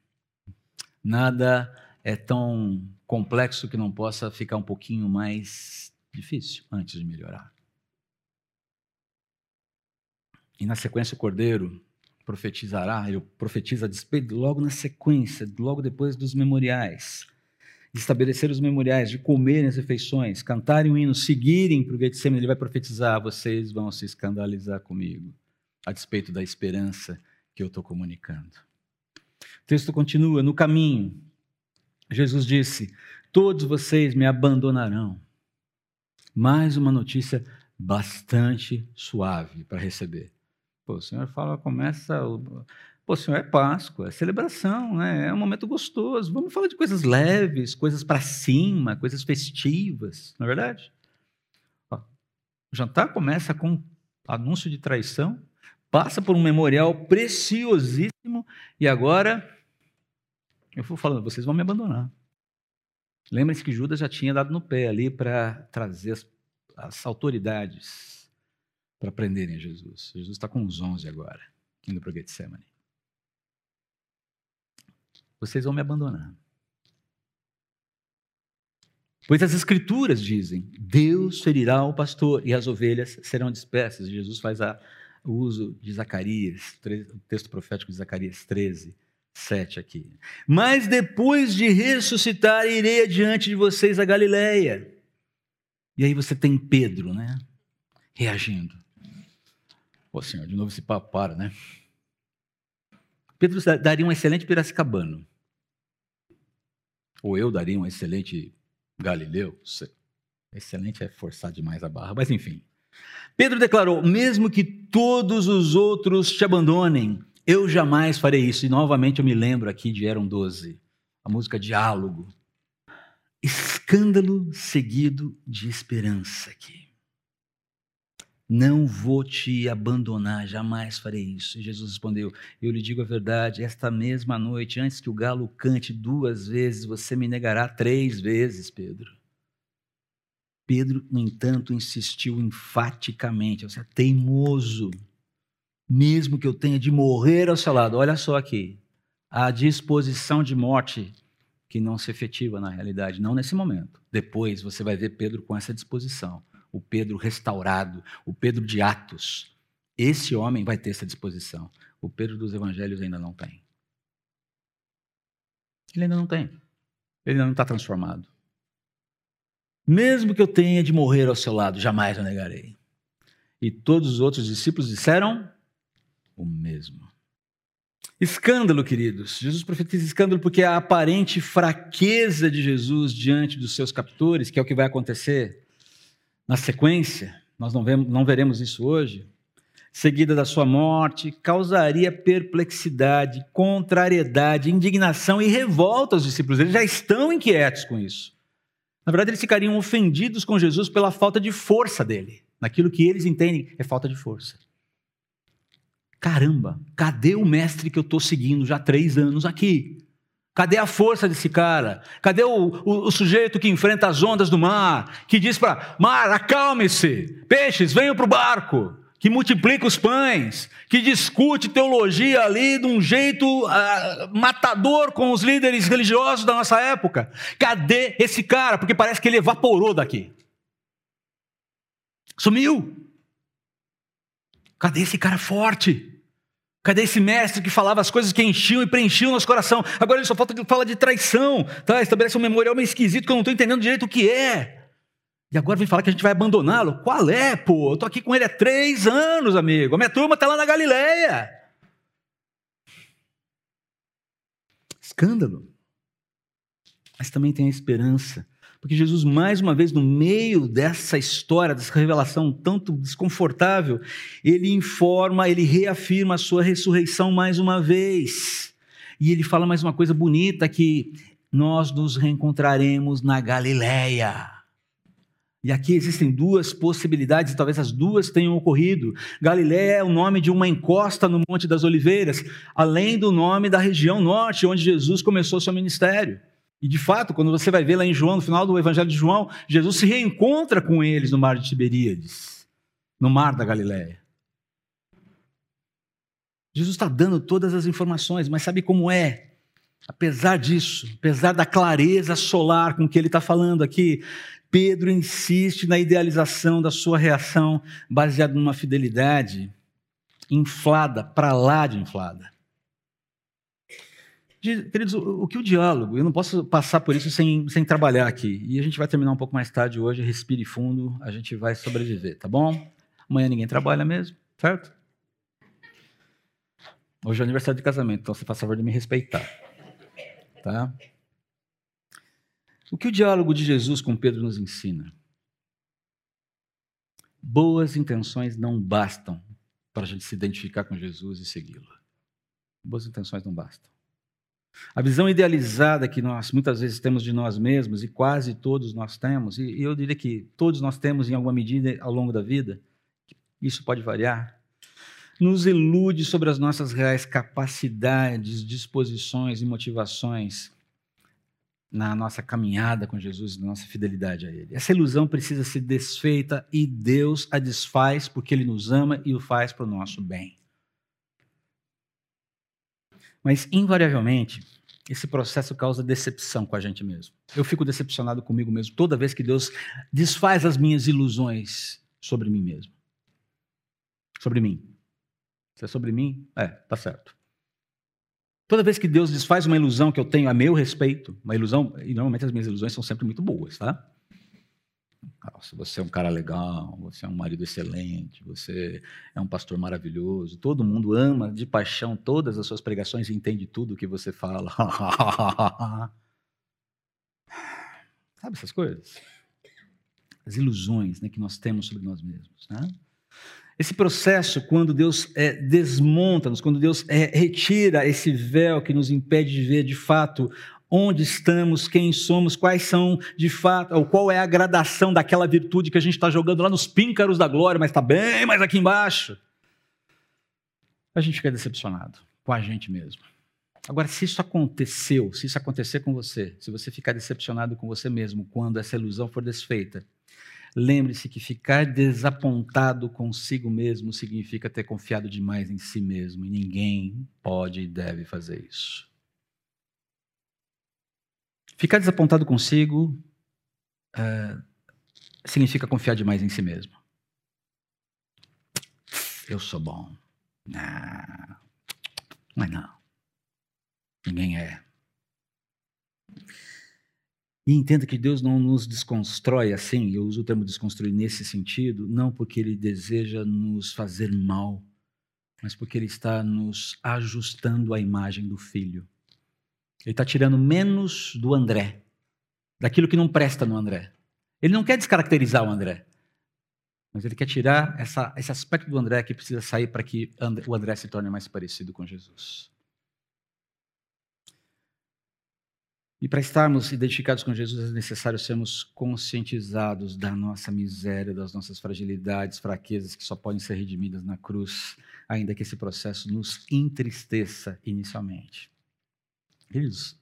Nada é tão complexo que não possa ficar um pouquinho mais difícil antes de melhorar. E na sequência, o cordeiro profetizará, ele profetiza logo na sequência, logo depois dos memoriais de estabelecer os memoriais, de comerem as refeições, cantarem um hino, seguirem para o Getsemane, ele vai profetizar: vocês vão se escandalizar comigo, a despeito da esperança que eu estou comunicando. O texto continua: no caminho, Jesus disse: Todos vocês me abandonarão. Mais uma notícia bastante suave para receber. Pô, o Senhor fala, começa Pô, Senhor, é Páscoa, é celebração, né? é um momento gostoso. Vamos falar de coisas leves, coisas para cima, coisas festivas, não é verdade? Ó, o jantar começa com anúncio de traição, passa por um memorial preciosíssimo e agora eu vou falando, vocês vão me abandonar. Lembrem-se que Judas já tinha dado no pé ali para trazer as, as autoridades para prenderem Jesus. Jesus está com os onze agora, indo para Getsemane vocês vão me abandonar. Pois as Escrituras dizem: Deus ferirá o pastor e as ovelhas serão dispersas. Jesus faz a, o uso de Zacarias, o texto profético de Zacarias 13, 7 aqui. Mas depois de ressuscitar, irei adiante de vocês a Galileia. E aí você tem Pedro, né? Reagindo. Pô, Senhor, de novo esse papo para, né? Pedro daria um excelente piracicabano. Ou eu daria um excelente galileu. Excelente é forçar demais a barra, mas enfim. Pedro declarou: mesmo que todos os outros te abandonem, eu jamais farei isso. E novamente eu me lembro aqui de Eram 12, a música Diálogo. Escândalo seguido de esperança aqui. Não vou te abandonar, jamais farei isso. E Jesus respondeu: Eu lhe digo a verdade, esta mesma noite, antes que o galo cante duas vezes, você me negará três vezes, Pedro. Pedro, no entanto, insistiu enfaticamente: Você é teimoso, mesmo que eu tenha de morrer ao seu lado. Olha só aqui, a disposição de morte que não se efetiva na realidade, não nesse momento. Depois você vai ver Pedro com essa disposição o Pedro restaurado, o Pedro de Atos. Esse homem vai ter essa disposição. O Pedro dos Evangelhos ainda não tem. Ele ainda não tem. Ele ainda não está transformado. Mesmo que eu tenha de morrer ao seu lado, jamais o negarei. E todos os outros discípulos disseram o mesmo. Escândalo, queridos. Jesus profetiza escândalo porque a aparente fraqueza de Jesus diante dos seus captores, que é o que vai acontecer na sequência, nós não, vemos, não veremos isso hoje, seguida da sua morte, causaria perplexidade, contrariedade, indignação e revolta aos discípulos. Eles já estão inquietos com isso. Na verdade, eles ficariam ofendidos com Jesus pela falta de força dele, naquilo que eles entendem é falta de força. Caramba, cadê o mestre que eu estou seguindo já há três anos aqui? Cadê a força desse cara? Cadê o, o, o sujeito que enfrenta as ondas do mar, que diz para mar, acalme-se, peixes, venham para o barco, que multiplica os pães, que discute teologia ali de um jeito uh, matador com os líderes religiosos da nossa época? Cadê esse cara? Porque parece que ele evaporou daqui. Sumiu. Cadê esse cara forte? Cadê esse mestre que falava as coisas que enchiam e preenchiam nosso coração? Agora ele só falta fala de traição, tá? Estabelece um memorial meio esquisito que eu não estou entendendo direito o que é. E agora vem falar que a gente vai abandoná-lo? Qual é, pô? Eu estou aqui com ele há três anos, amigo. A minha turma está lá na Galileia. Escândalo. Mas também tem a esperança porque Jesus, mais uma vez, no meio dessa história, dessa revelação tanto desconfortável, ele informa, ele reafirma a sua ressurreição mais uma vez. E ele fala mais uma coisa bonita que nós nos reencontraremos na Galileia. E aqui existem duas possibilidades, talvez as duas tenham ocorrido. Galiléia é o nome de uma encosta no Monte das Oliveiras, além do nome da região norte, onde Jesus começou seu ministério. E de fato, quando você vai ver lá em João, no final do Evangelho de João, Jesus se reencontra com eles no mar de Tiberíades, no mar da Galiléia. Jesus está dando todas as informações, mas sabe como é? Apesar disso, apesar da clareza solar com que ele está falando aqui, Pedro insiste na idealização da sua reação baseada numa fidelidade inflada, para lá de inflada. Queridos, o, que o diálogo, eu não posso passar por isso sem, sem trabalhar aqui. E a gente vai terminar um pouco mais tarde hoje, respire fundo, a gente vai sobreviver, tá bom? Amanhã ninguém trabalha mesmo, certo? Hoje é aniversário de casamento, então você faz favor de me respeitar. Tá? O que o diálogo de Jesus com Pedro nos ensina? Boas intenções não bastam para a gente se identificar com Jesus e segui-lo. Boas intenções não bastam. A visão idealizada que nós muitas vezes temos de nós mesmos, e quase todos nós temos, e eu diria que todos nós temos em alguma medida ao longo da vida, isso pode variar, nos ilude sobre as nossas reais capacidades, disposições e motivações na nossa caminhada com Jesus, na nossa fidelidade a Ele. Essa ilusão precisa ser desfeita e Deus a desfaz porque Ele nos ama e o faz para o nosso bem. Mas, invariavelmente, esse processo causa decepção com a gente mesmo. Eu fico decepcionado comigo mesmo toda vez que Deus desfaz as minhas ilusões sobre mim mesmo. Sobre mim. Se é sobre mim, é, tá certo. Toda vez que Deus desfaz uma ilusão que eu tenho a meu respeito, uma ilusão, e normalmente as minhas ilusões são sempre muito boas, tá? Se você é um cara legal, você é um marido excelente, você é um pastor maravilhoso, todo mundo ama de paixão todas as suas pregações e entende tudo o que você fala. Sabe essas coisas? As ilusões né, que nós temos sobre nós mesmos. Né? Esse processo, quando Deus é, desmonta-nos, quando Deus é, retira esse véu que nos impede de ver de fato onde estamos, quem somos, quais são de fato, ou qual é a gradação daquela virtude que a gente está jogando lá nos píncaros da glória, mas está bem mais aqui embaixo. A gente fica decepcionado com a gente mesmo. Agora, se isso aconteceu, se isso acontecer com você, se você ficar decepcionado com você mesmo quando essa ilusão for desfeita, lembre-se que ficar desapontado consigo mesmo significa ter confiado demais em si mesmo, e ninguém pode e deve fazer isso. Ficar desapontado consigo uh, significa confiar demais em si mesmo. Eu sou bom. Não, não não. Ninguém é. E entenda que Deus não nos desconstrói assim, eu uso o termo desconstruir nesse sentido, não porque Ele deseja nos fazer mal, mas porque Ele está nos ajustando à imagem do Filho. Ele está tirando menos do André, daquilo que não presta no André. Ele não quer descaracterizar o André, mas ele quer tirar essa, esse aspecto do André que precisa sair para que o André se torne mais parecido com Jesus. E para estarmos identificados com Jesus é necessário sermos conscientizados da nossa miséria, das nossas fragilidades, fraquezas que só podem ser redimidas na cruz, ainda que esse processo nos entristeça inicialmente. Queridos,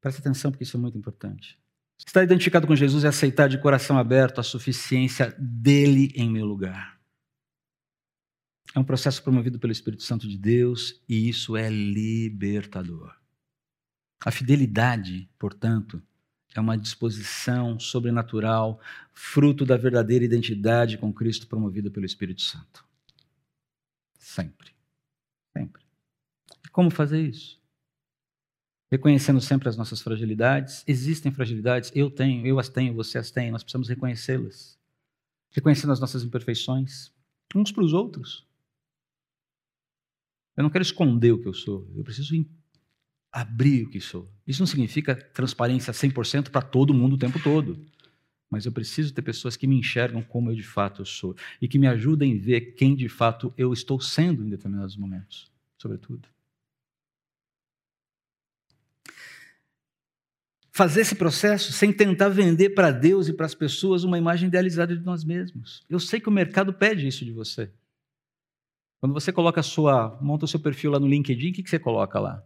preste atenção porque isso é muito importante. Estar identificado com Jesus é aceitar de coração aberto a suficiência dele em meu lugar. É um processo promovido pelo Espírito Santo de Deus e isso é libertador. A fidelidade, portanto, é uma disposição sobrenatural, fruto da verdadeira identidade com Cristo promovida pelo Espírito Santo. Sempre. Sempre. E como fazer isso? Reconhecendo sempre as nossas fragilidades. Existem fragilidades, eu tenho, eu as tenho, você as tem, nós precisamos reconhecê-las. Reconhecendo as nossas imperfeições, uns para os outros. Eu não quero esconder o que eu sou, eu preciso abrir o que sou. Isso não significa transparência 100% para todo mundo o tempo todo. Mas eu preciso ter pessoas que me enxergam como eu de fato sou e que me ajudem a ver quem de fato eu estou sendo em determinados momentos, sobretudo. Fazer esse processo sem tentar vender para Deus e para as pessoas uma imagem idealizada de nós mesmos. Eu sei que o mercado pede isso de você. Quando você coloca sua, monta o seu perfil lá no LinkedIn, o que, você coloca lá?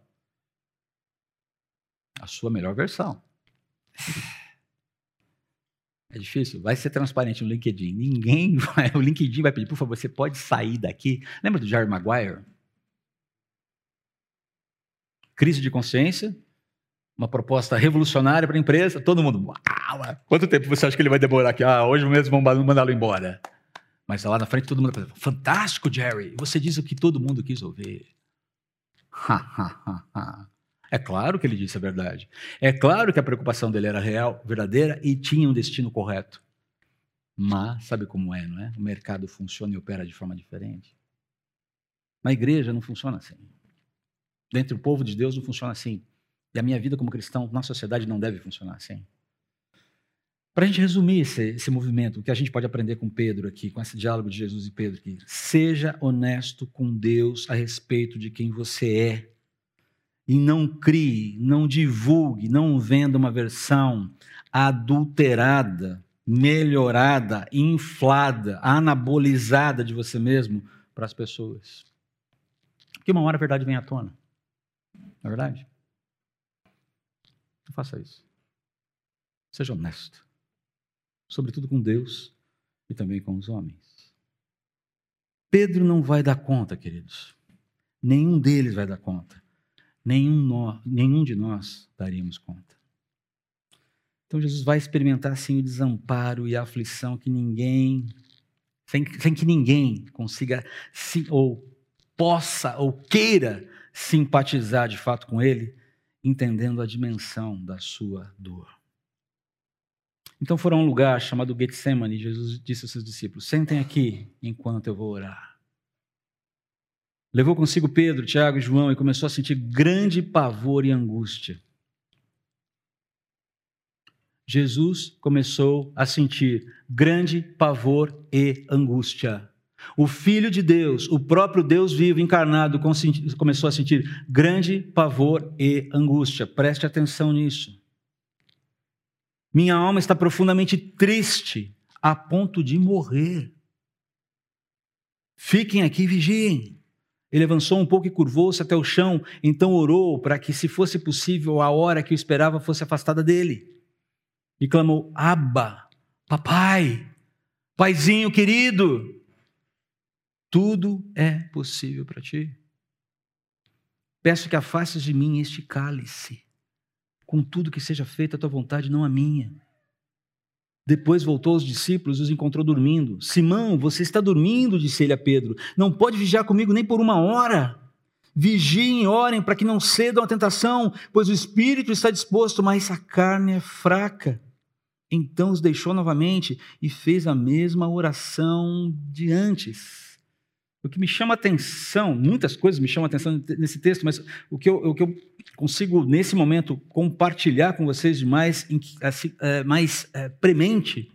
A sua melhor versão. É difícil, vai ser transparente no LinkedIn. Ninguém vai, o LinkedIn vai pedir, por favor, você pode sair daqui. Lembra do Jerry Maguire? Crise de consciência, uma proposta revolucionária para a empresa, todo mundo, uau, quanto tempo você acha que ele vai demorar aqui? Ah, hoje mesmo vamos mandá-lo embora. Mas lá na frente todo mundo fantástico, Jerry, você diz o que todo mundo quis ouvir. é claro que ele disse a verdade. É claro que a preocupação dele era real, verdadeira e tinha um destino correto. Mas sabe como é, não é? O mercado funciona e opera de forma diferente. Na igreja não funciona assim. Dentro do povo de Deus não funciona assim. E a minha vida como cristão na sociedade não deve funcionar assim. Para a gente resumir esse, esse, movimento, o que a gente pode aprender com Pedro aqui, com esse diálogo de Jesus e Pedro aqui, seja honesto com Deus a respeito de quem você é. E não crie, não divulgue, não venda uma versão adulterada, melhorada, inflada, anabolizada de você mesmo para as pessoas. Porque uma hora a verdade vem à tona. Não é verdade? Não faça isso. Seja honesto. Sobretudo com Deus e também com os homens. Pedro não vai dar conta, queridos. Nenhum deles vai dar conta. Nenhum, nós, nenhum de nós daríamos conta. Então Jesus vai experimentar assim o desamparo e a aflição que ninguém, sem, sem que ninguém consiga se, ou possa ou queira simpatizar de fato com ele, entendendo a dimensão da sua dor. Então foram a um lugar chamado Getsemane, e Jesus disse aos seus discípulos: Sentem aqui enquanto eu vou orar. Levou consigo Pedro, Tiago e João e começou a sentir grande pavor e angústia. Jesus começou a sentir grande pavor e angústia. O Filho de Deus, o próprio Deus vivo encarnado, começou a sentir grande pavor e angústia. Preste atenção nisso. Minha alma está profundamente triste, a ponto de morrer. Fiquem aqui e vigiem. Ele avançou um pouco e curvou-se até o chão, então orou para que, se fosse possível, a hora que o esperava fosse afastada dele. E clamou: Abba, papai, paizinho querido, tudo é possível para ti. Peço que afastes de mim este cálice, contudo que seja feita a tua vontade, não a minha. Depois voltou aos discípulos e os encontrou dormindo. Simão, você está dormindo, disse ele a Pedro. Não pode vigiar comigo nem por uma hora. Vigiem e orem para que não cedam à tentação, pois o espírito está disposto, mas a carne é fraca. Então os deixou novamente e fez a mesma oração de antes. O que me chama atenção, muitas coisas me chamam atenção nesse texto, mas o que eu, o que eu consigo, nesse momento, compartilhar com vocês de mais, assim, é, mais é, premente,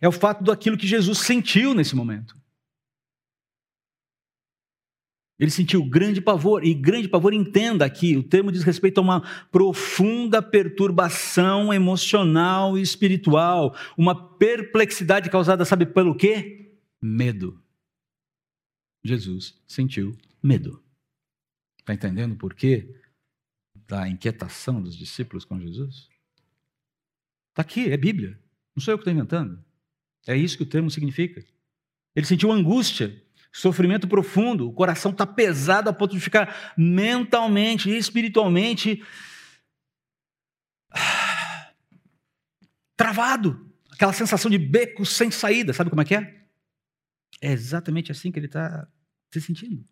é o fato daquilo que Jesus sentiu nesse momento. Ele sentiu grande pavor, e grande pavor, entenda aqui, o termo diz respeito a uma profunda perturbação emocional e espiritual, uma perplexidade causada, sabe pelo quê? Medo. Jesus sentiu medo. Está entendendo por quê da inquietação dos discípulos com Jesus? Está aqui, é Bíblia. Não sou eu que estou inventando. É isso que o termo significa. Ele sentiu angústia, sofrimento profundo, o coração está pesado a ponto de ficar mentalmente e espiritualmente travado. Aquela sensação de beco sem saída. Sabe como é que é? É exatamente assim que ele está se sentindo.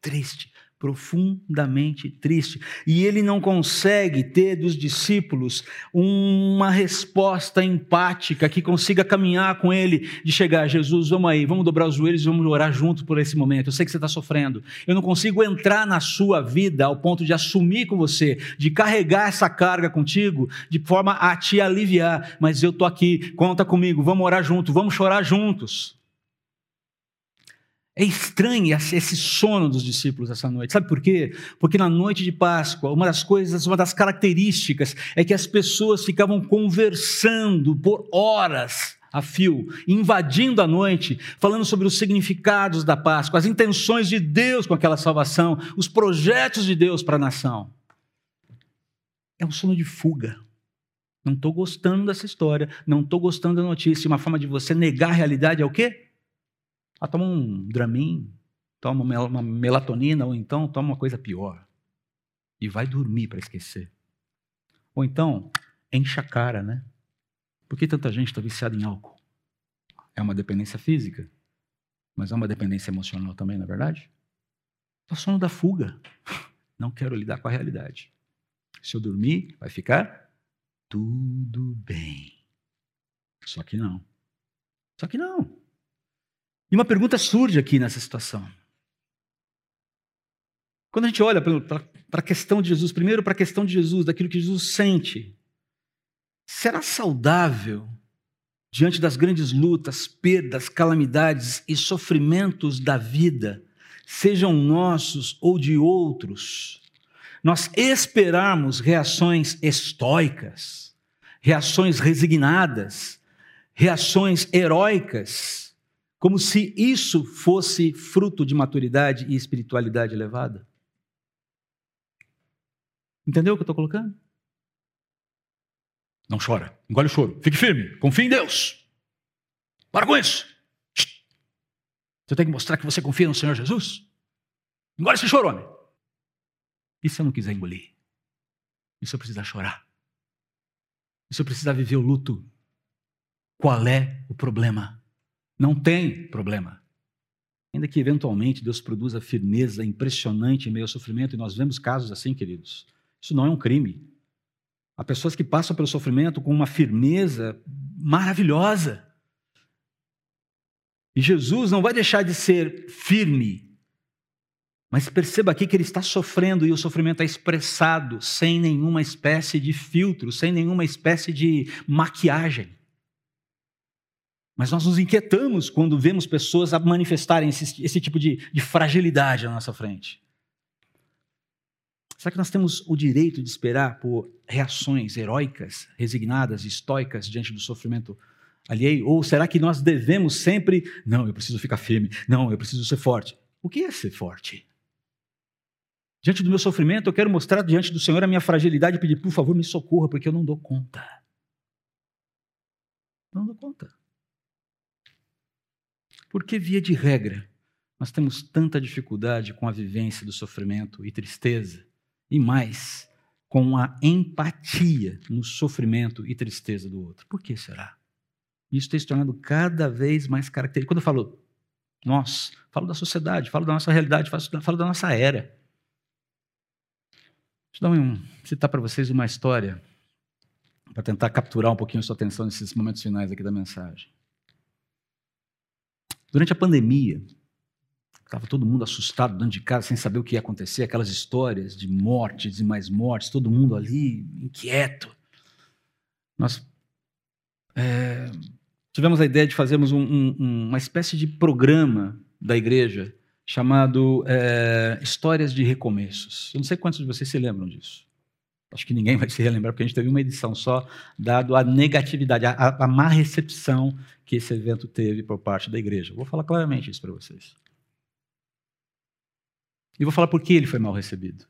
Triste, profundamente triste. E ele não consegue ter dos discípulos uma resposta empática que consiga caminhar com ele, de chegar, Jesus, vamos aí, vamos dobrar os joelhos e vamos orar junto por esse momento. Eu sei que você está sofrendo. Eu não consigo entrar na sua vida ao ponto de assumir com você, de carregar essa carga contigo, de forma a te aliviar. Mas eu estou aqui, conta comigo, vamos orar junto, vamos chorar juntos. É estranho esse sono dos discípulos essa noite. Sabe por quê? Porque na noite de Páscoa, uma das coisas, uma das características é que as pessoas ficavam conversando por horas a fio, invadindo a noite, falando sobre os significados da Páscoa, as intenções de Deus com aquela salvação, os projetos de Deus para a nação. É um sono de fuga. Não estou gostando dessa história, não estou gostando da notícia. Uma forma de você negar a realidade é o quê? Ah, toma um Dramin, toma uma melatonina, ou então toma uma coisa pior. E vai dormir para esquecer. Ou então, enche a cara, né? Por que tanta gente está viciada em álcool? É uma dependência física, mas é uma dependência emocional também, na é verdade? É o sono da fuga. Não quero lidar com a realidade. Se eu dormir, vai ficar tudo bem. Só que não. Só que não. E uma pergunta surge aqui nessa situação. Quando a gente olha para a questão de Jesus, primeiro para a questão de Jesus, daquilo que Jesus sente, será saudável diante das grandes lutas, perdas, calamidades e sofrimentos da vida, sejam nossos ou de outros, nós esperarmos reações estoicas, reações resignadas, reações heróicas, como se isso fosse fruto de maturidade e espiritualidade elevada. Entendeu o que eu estou colocando? Não chora, engole o choro, fique firme, confie em Deus. Para com isso. Você tem que mostrar que você confia no Senhor Jesus. Engole esse choro, homem. E se eu não quiser engolir? E se eu precisar chorar? E se eu precisar viver o luto? Qual é o problema? Não tem problema. Ainda que eventualmente Deus produza firmeza impressionante em meio ao sofrimento, e nós vemos casos assim, queridos. Isso não é um crime. Há pessoas que passam pelo sofrimento com uma firmeza maravilhosa. E Jesus não vai deixar de ser firme. Mas perceba aqui que ele está sofrendo e o sofrimento é expressado sem nenhuma espécie de filtro, sem nenhuma espécie de maquiagem. Mas nós nos inquietamos quando vemos pessoas manifestarem esse, esse tipo de, de fragilidade na nossa frente. Será que nós temos o direito de esperar por reações heróicas, resignadas, estoicas diante do sofrimento alheio? Ou será que nós devemos sempre, não, eu preciso ficar firme, não, eu preciso ser forte? O que é ser forte? Diante do meu sofrimento, eu quero mostrar diante do Senhor a minha fragilidade e pedir, por favor, me socorra, porque eu não dou conta. Não dou conta. Porque, via de regra, nós temos tanta dificuldade com a vivência do sofrimento e tristeza, e mais, com a empatia no sofrimento e tristeza do outro. Por que será? Isso tem se tornado cada vez mais característico. Quando eu falo nós, falo da sociedade, falo da nossa realidade, falo da nossa era. Deixa eu citar para vocês uma história, para tentar capturar um pouquinho a sua atenção nesses momentos finais aqui da mensagem. Durante a pandemia, Estava todo mundo assustado dentro de casa, sem saber o que ia acontecer, aquelas histórias de mortes e mais mortes, todo mundo ali inquieto. Nós é, tivemos a ideia de fazermos um, um, uma espécie de programa da igreja chamado é, Histórias de Recomeços. Eu não sei quantos de vocês se lembram disso. Acho que ninguém vai se relembrar, porque a gente teve uma edição só, dado a negatividade, a, a má recepção que esse evento teve por parte da igreja. Vou falar claramente isso para vocês. E vou falar por que ele foi mal recebido.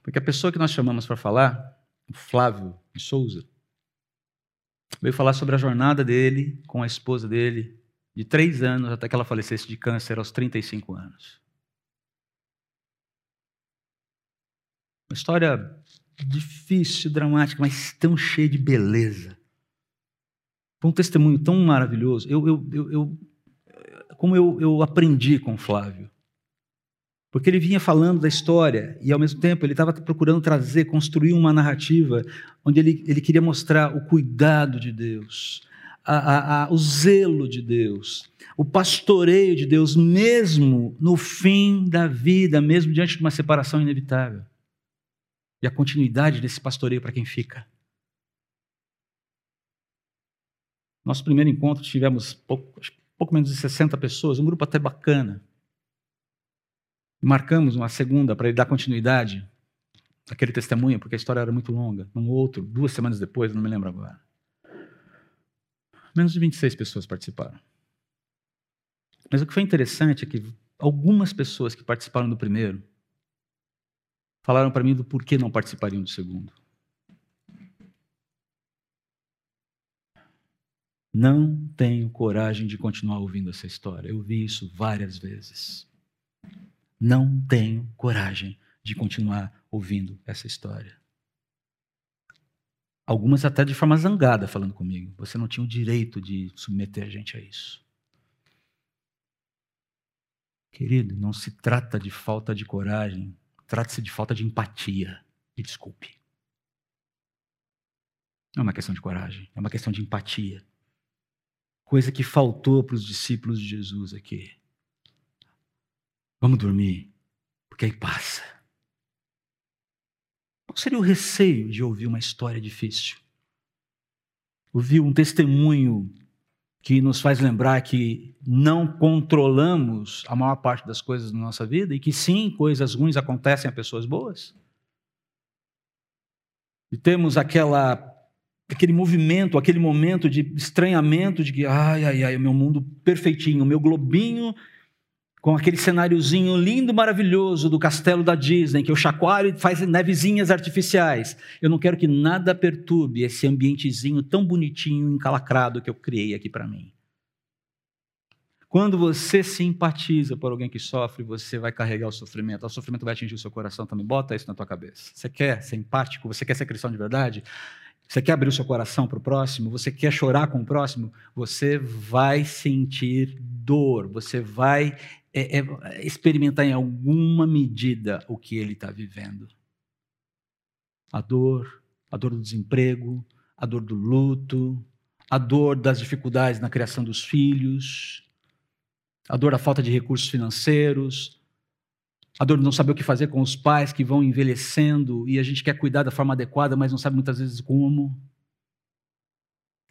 Porque a pessoa que nós chamamos para falar, o Flávio de Souza, veio falar sobre a jornada dele com a esposa dele, de três anos até que ela falecesse de câncer aos 35 anos. Uma história difícil, dramática, mas tão cheia de beleza. Foi um testemunho tão maravilhoso. Eu, eu, eu, eu como eu, eu aprendi com o Flávio. Porque ele vinha falando da história e, ao mesmo tempo, ele estava procurando trazer, construir uma narrativa onde ele, ele queria mostrar o cuidado de Deus, a, a, a, o zelo de Deus, o pastoreio de Deus, mesmo no fim da vida, mesmo diante de uma separação inevitável. A continuidade desse pastoreio para quem fica. Nosso primeiro encontro tivemos pouco, pouco menos de 60 pessoas, um grupo até bacana. E marcamos uma segunda para ele dar continuidade àquele testemunho, porque a história era muito longa. Um outro, duas semanas depois, não me lembro agora. Menos de 26 pessoas participaram. Mas o que foi interessante é que algumas pessoas que participaram do primeiro falaram para mim do porquê não participariam do segundo. Não tenho coragem de continuar ouvindo essa história. Eu vi isso várias vezes não tenho coragem de continuar ouvindo essa história. Algumas até de forma zangada falando comigo. Você não tinha o direito de submeter a gente a isso. Querido, não se trata de falta de coragem, trata-se de falta de empatia. Me desculpe. Não é uma questão de coragem, é uma questão de empatia. Coisa que faltou para os discípulos de Jesus aqui. Vamos dormir, porque aí passa. Qual seria o receio de ouvir uma história difícil? Ouvir um testemunho que nos faz lembrar que não controlamos a maior parte das coisas da nossa vida e que sim, coisas ruins acontecem a pessoas boas? E temos aquela aquele movimento, aquele momento de estranhamento de que ai ai ai, o meu mundo perfeitinho, o meu globinho com aquele cenáriozinho lindo, maravilhoso do castelo da Disney, que eu chacoalho faz nevezinhas artificiais. Eu não quero que nada perturbe esse ambientezinho tão bonitinho, encalacrado que eu criei aqui para mim. Quando você simpatiza por alguém que sofre, você vai carregar o sofrimento. O sofrimento vai atingir o seu coração também. Bota isso na tua cabeça. Você quer ser empático? Você quer ser cristão de verdade? Você quer abrir o seu coração para o próximo? Você quer chorar com o próximo? Você vai sentir dor. Você vai é, é experimentar em alguma medida o que ele está vivendo. A dor, a dor do desemprego, a dor do luto, a dor das dificuldades na criação dos filhos, a dor da falta de recursos financeiros, a dor de não saber o que fazer com os pais que vão envelhecendo e a gente quer cuidar da forma adequada, mas não sabe muitas vezes como.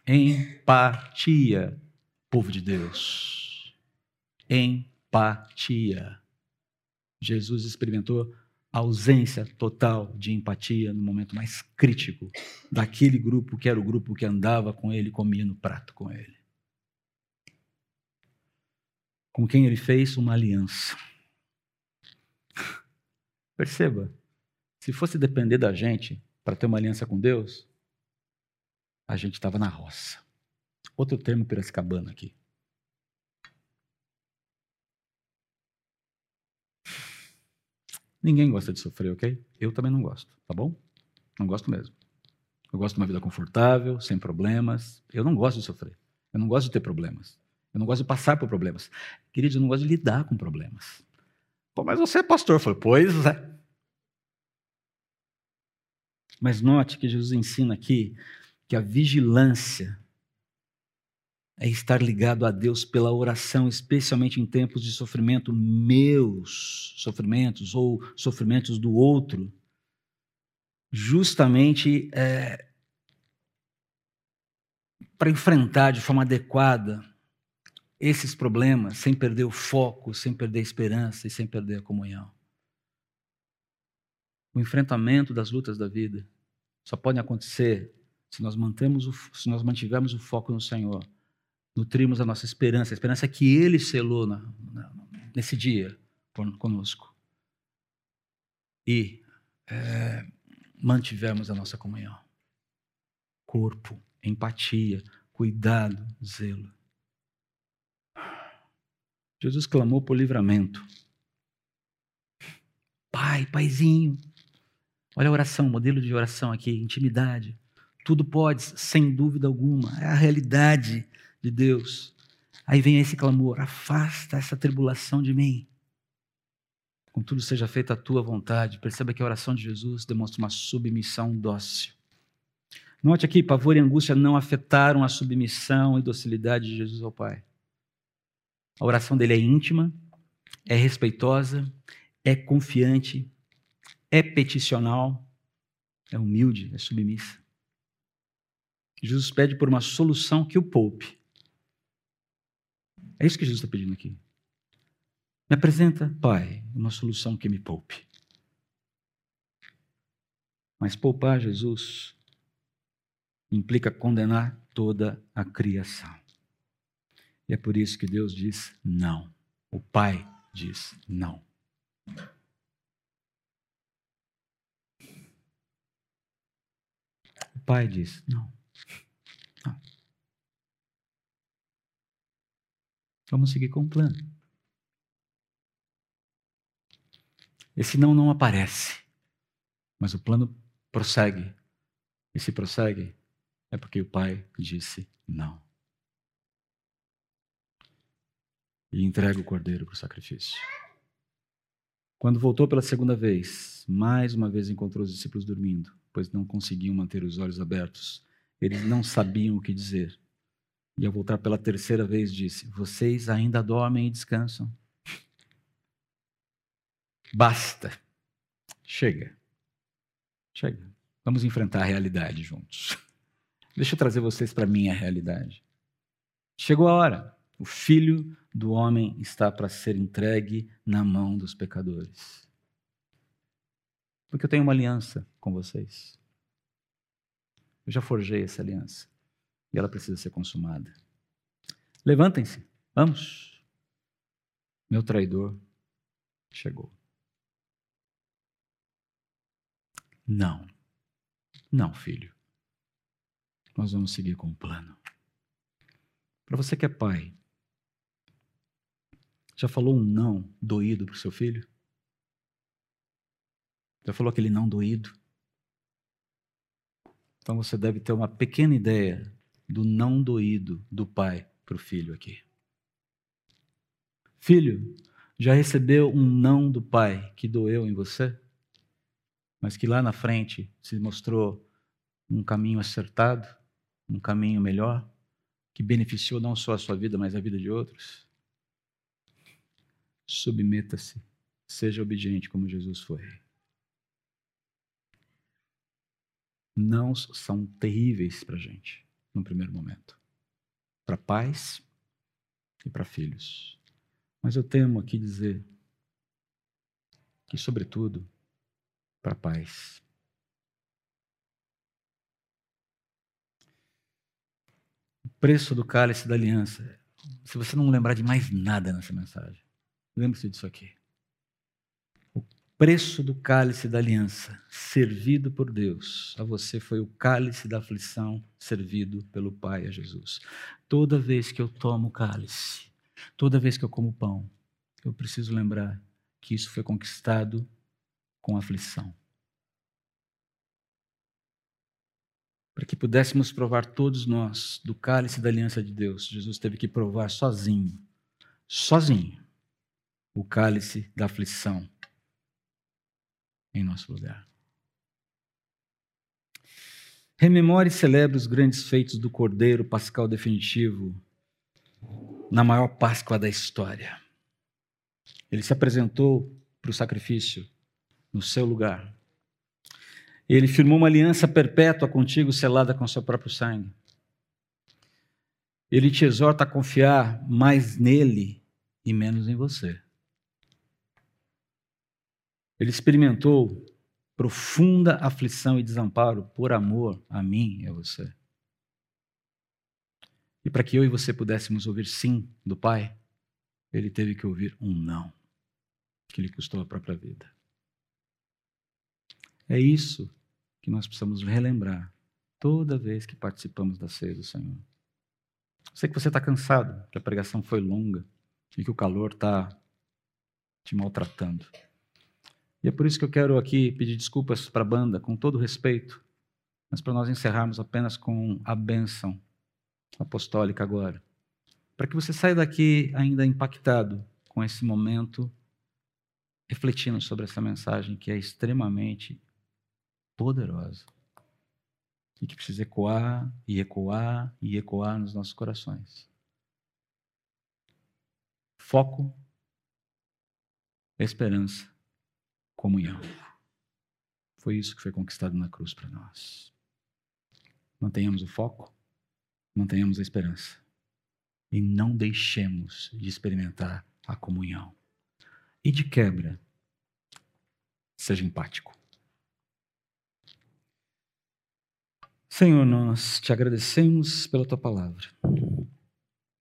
Empatia, povo de Deus. Empatia. Jesus experimentou a ausência total de empatia no momento mais crítico daquele grupo que era o grupo que andava com ele, comia no prato com ele. Com quem ele fez uma aliança. Perceba, se fosse depender da gente para ter uma aliança com Deus, a gente estava na roça. Outro termo piracicabana aqui. Ninguém gosta de sofrer, ok? Eu também não gosto, tá bom? Não gosto mesmo. Eu gosto de uma vida confortável, sem problemas. Eu não gosto de sofrer. Eu não gosto de ter problemas. Eu não gosto de passar por problemas. Queridos, eu não gosto de lidar com problemas. Pô, mas você é pastor. Eu falei, pois é. Mas note que Jesus ensina aqui que a vigilância é estar ligado a Deus pela oração, especialmente em tempos de sofrimento, meus sofrimentos ou sofrimentos do outro, justamente é, para enfrentar de forma adequada esses problemas, sem perder o foco, sem perder a esperança e sem perder a comunhão. O enfrentamento das lutas da vida só pode acontecer se nós, mantemos o, se nós mantivermos o foco no Senhor nutrimos a nossa esperança, a esperança que Ele selou na, na, nesse dia conosco. E é, mantivemos a nossa comunhão. Corpo, empatia, cuidado, zelo. Jesus clamou por livramento. Pai, paizinho. Olha a oração, modelo de oração aqui, intimidade. Tudo pode, sem dúvida alguma. É a realidade de Deus. Aí vem esse clamor: afasta essa tribulação de mim. Contudo, seja feita a tua vontade. Perceba que a oração de Jesus demonstra uma submissão dócil. Note aqui: pavor e angústia não afetaram a submissão e docilidade de Jesus ao Pai. A oração dele é íntima, é respeitosa, é confiante, é peticional, é humilde, é submissa. Jesus pede por uma solução que o poupe. É isso que Jesus está pedindo aqui. Me apresenta, Pai, uma solução que me poupe. Mas poupar Jesus implica condenar toda a criação. E é por isso que Deus diz não. O Pai diz não. O Pai diz não. Vamos seguir com o plano. Esse não não aparece, mas o plano prossegue. E se prossegue, é porque o pai disse não. E entrega o cordeiro para o sacrifício. Quando voltou pela segunda vez, mais uma vez encontrou os discípulos dormindo, pois não conseguiam manter os olhos abertos. Eles não sabiam o que dizer. E ao voltar pela terceira vez, disse: Vocês ainda dormem e descansam. Basta. Chega. Chega. Vamos enfrentar a realidade juntos. Deixa eu trazer vocês para a minha realidade. Chegou a hora. O filho do homem está para ser entregue na mão dos pecadores. Porque eu tenho uma aliança com vocês. Eu já forjei essa aliança e ela precisa ser consumada. Levantem-se, vamos. Meu traidor chegou. Não, não, filho. Nós vamos seguir com o plano. Para você que é pai, já falou um não doído para o seu filho? Já falou aquele não doído? Então você deve ter uma pequena ideia do não doído do pai para o filho aqui. Filho, já recebeu um não do pai que doeu em você? Mas que lá na frente se mostrou um caminho acertado, um caminho melhor, que beneficiou não só a sua vida, mas a vida de outros? Submeta-se, seja obediente como Jesus foi. Não são terríveis para a gente no primeiro momento. Para pais e para filhos. Mas eu temo aqui dizer que, sobretudo, para pais. O preço do cálice da aliança. Se você não lembrar de mais nada nessa mensagem, lembre-se disso aqui preço do cálice da aliança, servido por Deus, a você foi o cálice da aflição servido pelo Pai a Jesus. Toda vez que eu tomo o cálice, toda vez que eu como pão, eu preciso lembrar que isso foi conquistado com aflição. Para que pudéssemos provar todos nós do cálice da aliança de Deus, Jesus teve que provar sozinho, sozinho, o cálice da aflição em nosso lugar. Rememore e celebre os grandes feitos do Cordeiro Pascal definitivo na maior Páscoa da história. Ele se apresentou para o sacrifício no seu lugar. Ele firmou uma aliança perpétua contigo, selada com seu próprio sangue. Ele te exorta a confiar mais nele e menos em você. Ele experimentou profunda aflição e desamparo por amor a mim e a você. E para que eu e você pudéssemos ouvir sim do Pai, ele teve que ouvir um não, que lhe custou a própria vida. É isso que nós precisamos relembrar toda vez que participamos da ceia do Senhor. Sei que você está cansado, que a pregação foi longa e que o calor está te maltratando. E é por isso que eu quero aqui pedir desculpas para a banda, com todo respeito, mas para nós encerrarmos apenas com a bênção apostólica agora. Para que você saia daqui ainda impactado com esse momento, refletindo sobre essa mensagem que é extremamente poderosa e que precisa ecoar e ecoar e ecoar nos nossos corações. Foco, esperança comunhão. Foi isso que foi conquistado na cruz para nós. Mantenhamos o foco, mantenhamos a esperança e não deixemos de experimentar a comunhão. E de quebra, seja empático. Senhor, nós te agradecemos pela tua palavra.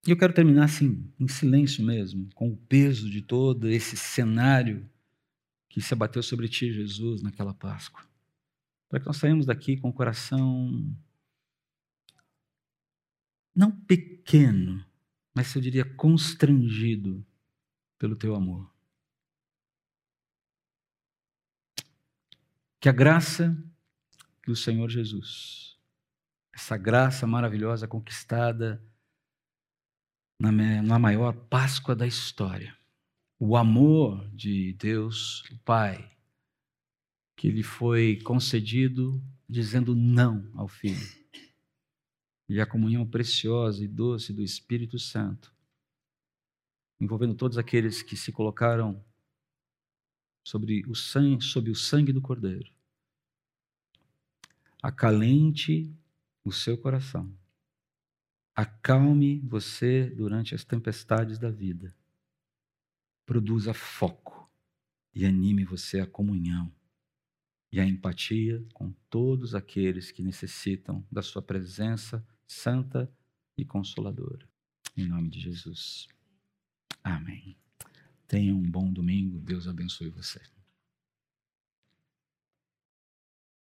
E eu quero terminar assim, em silêncio mesmo, com o peso de todo esse cenário que se abateu sobre ti, Jesus, naquela Páscoa. Para que nós saímos daqui com o coração não pequeno, mas eu diria constrangido pelo teu amor. Que a graça do Senhor Jesus, essa graça maravilhosa conquistada na maior Páscoa da história, o amor de Deus, o Pai, que lhe foi concedido dizendo não ao Filho, e a comunhão preciosa e doce do Espírito Santo, envolvendo todos aqueles que se colocaram sobre o sangue, sob o sangue do Cordeiro. Acalente o seu coração. Acalme você durante as tempestades da vida produza foco e anime você à comunhão e à empatia com todos aqueles que necessitam da sua presença santa e consoladora. Em nome de Jesus. Amém. Tenha um bom domingo. Deus abençoe você.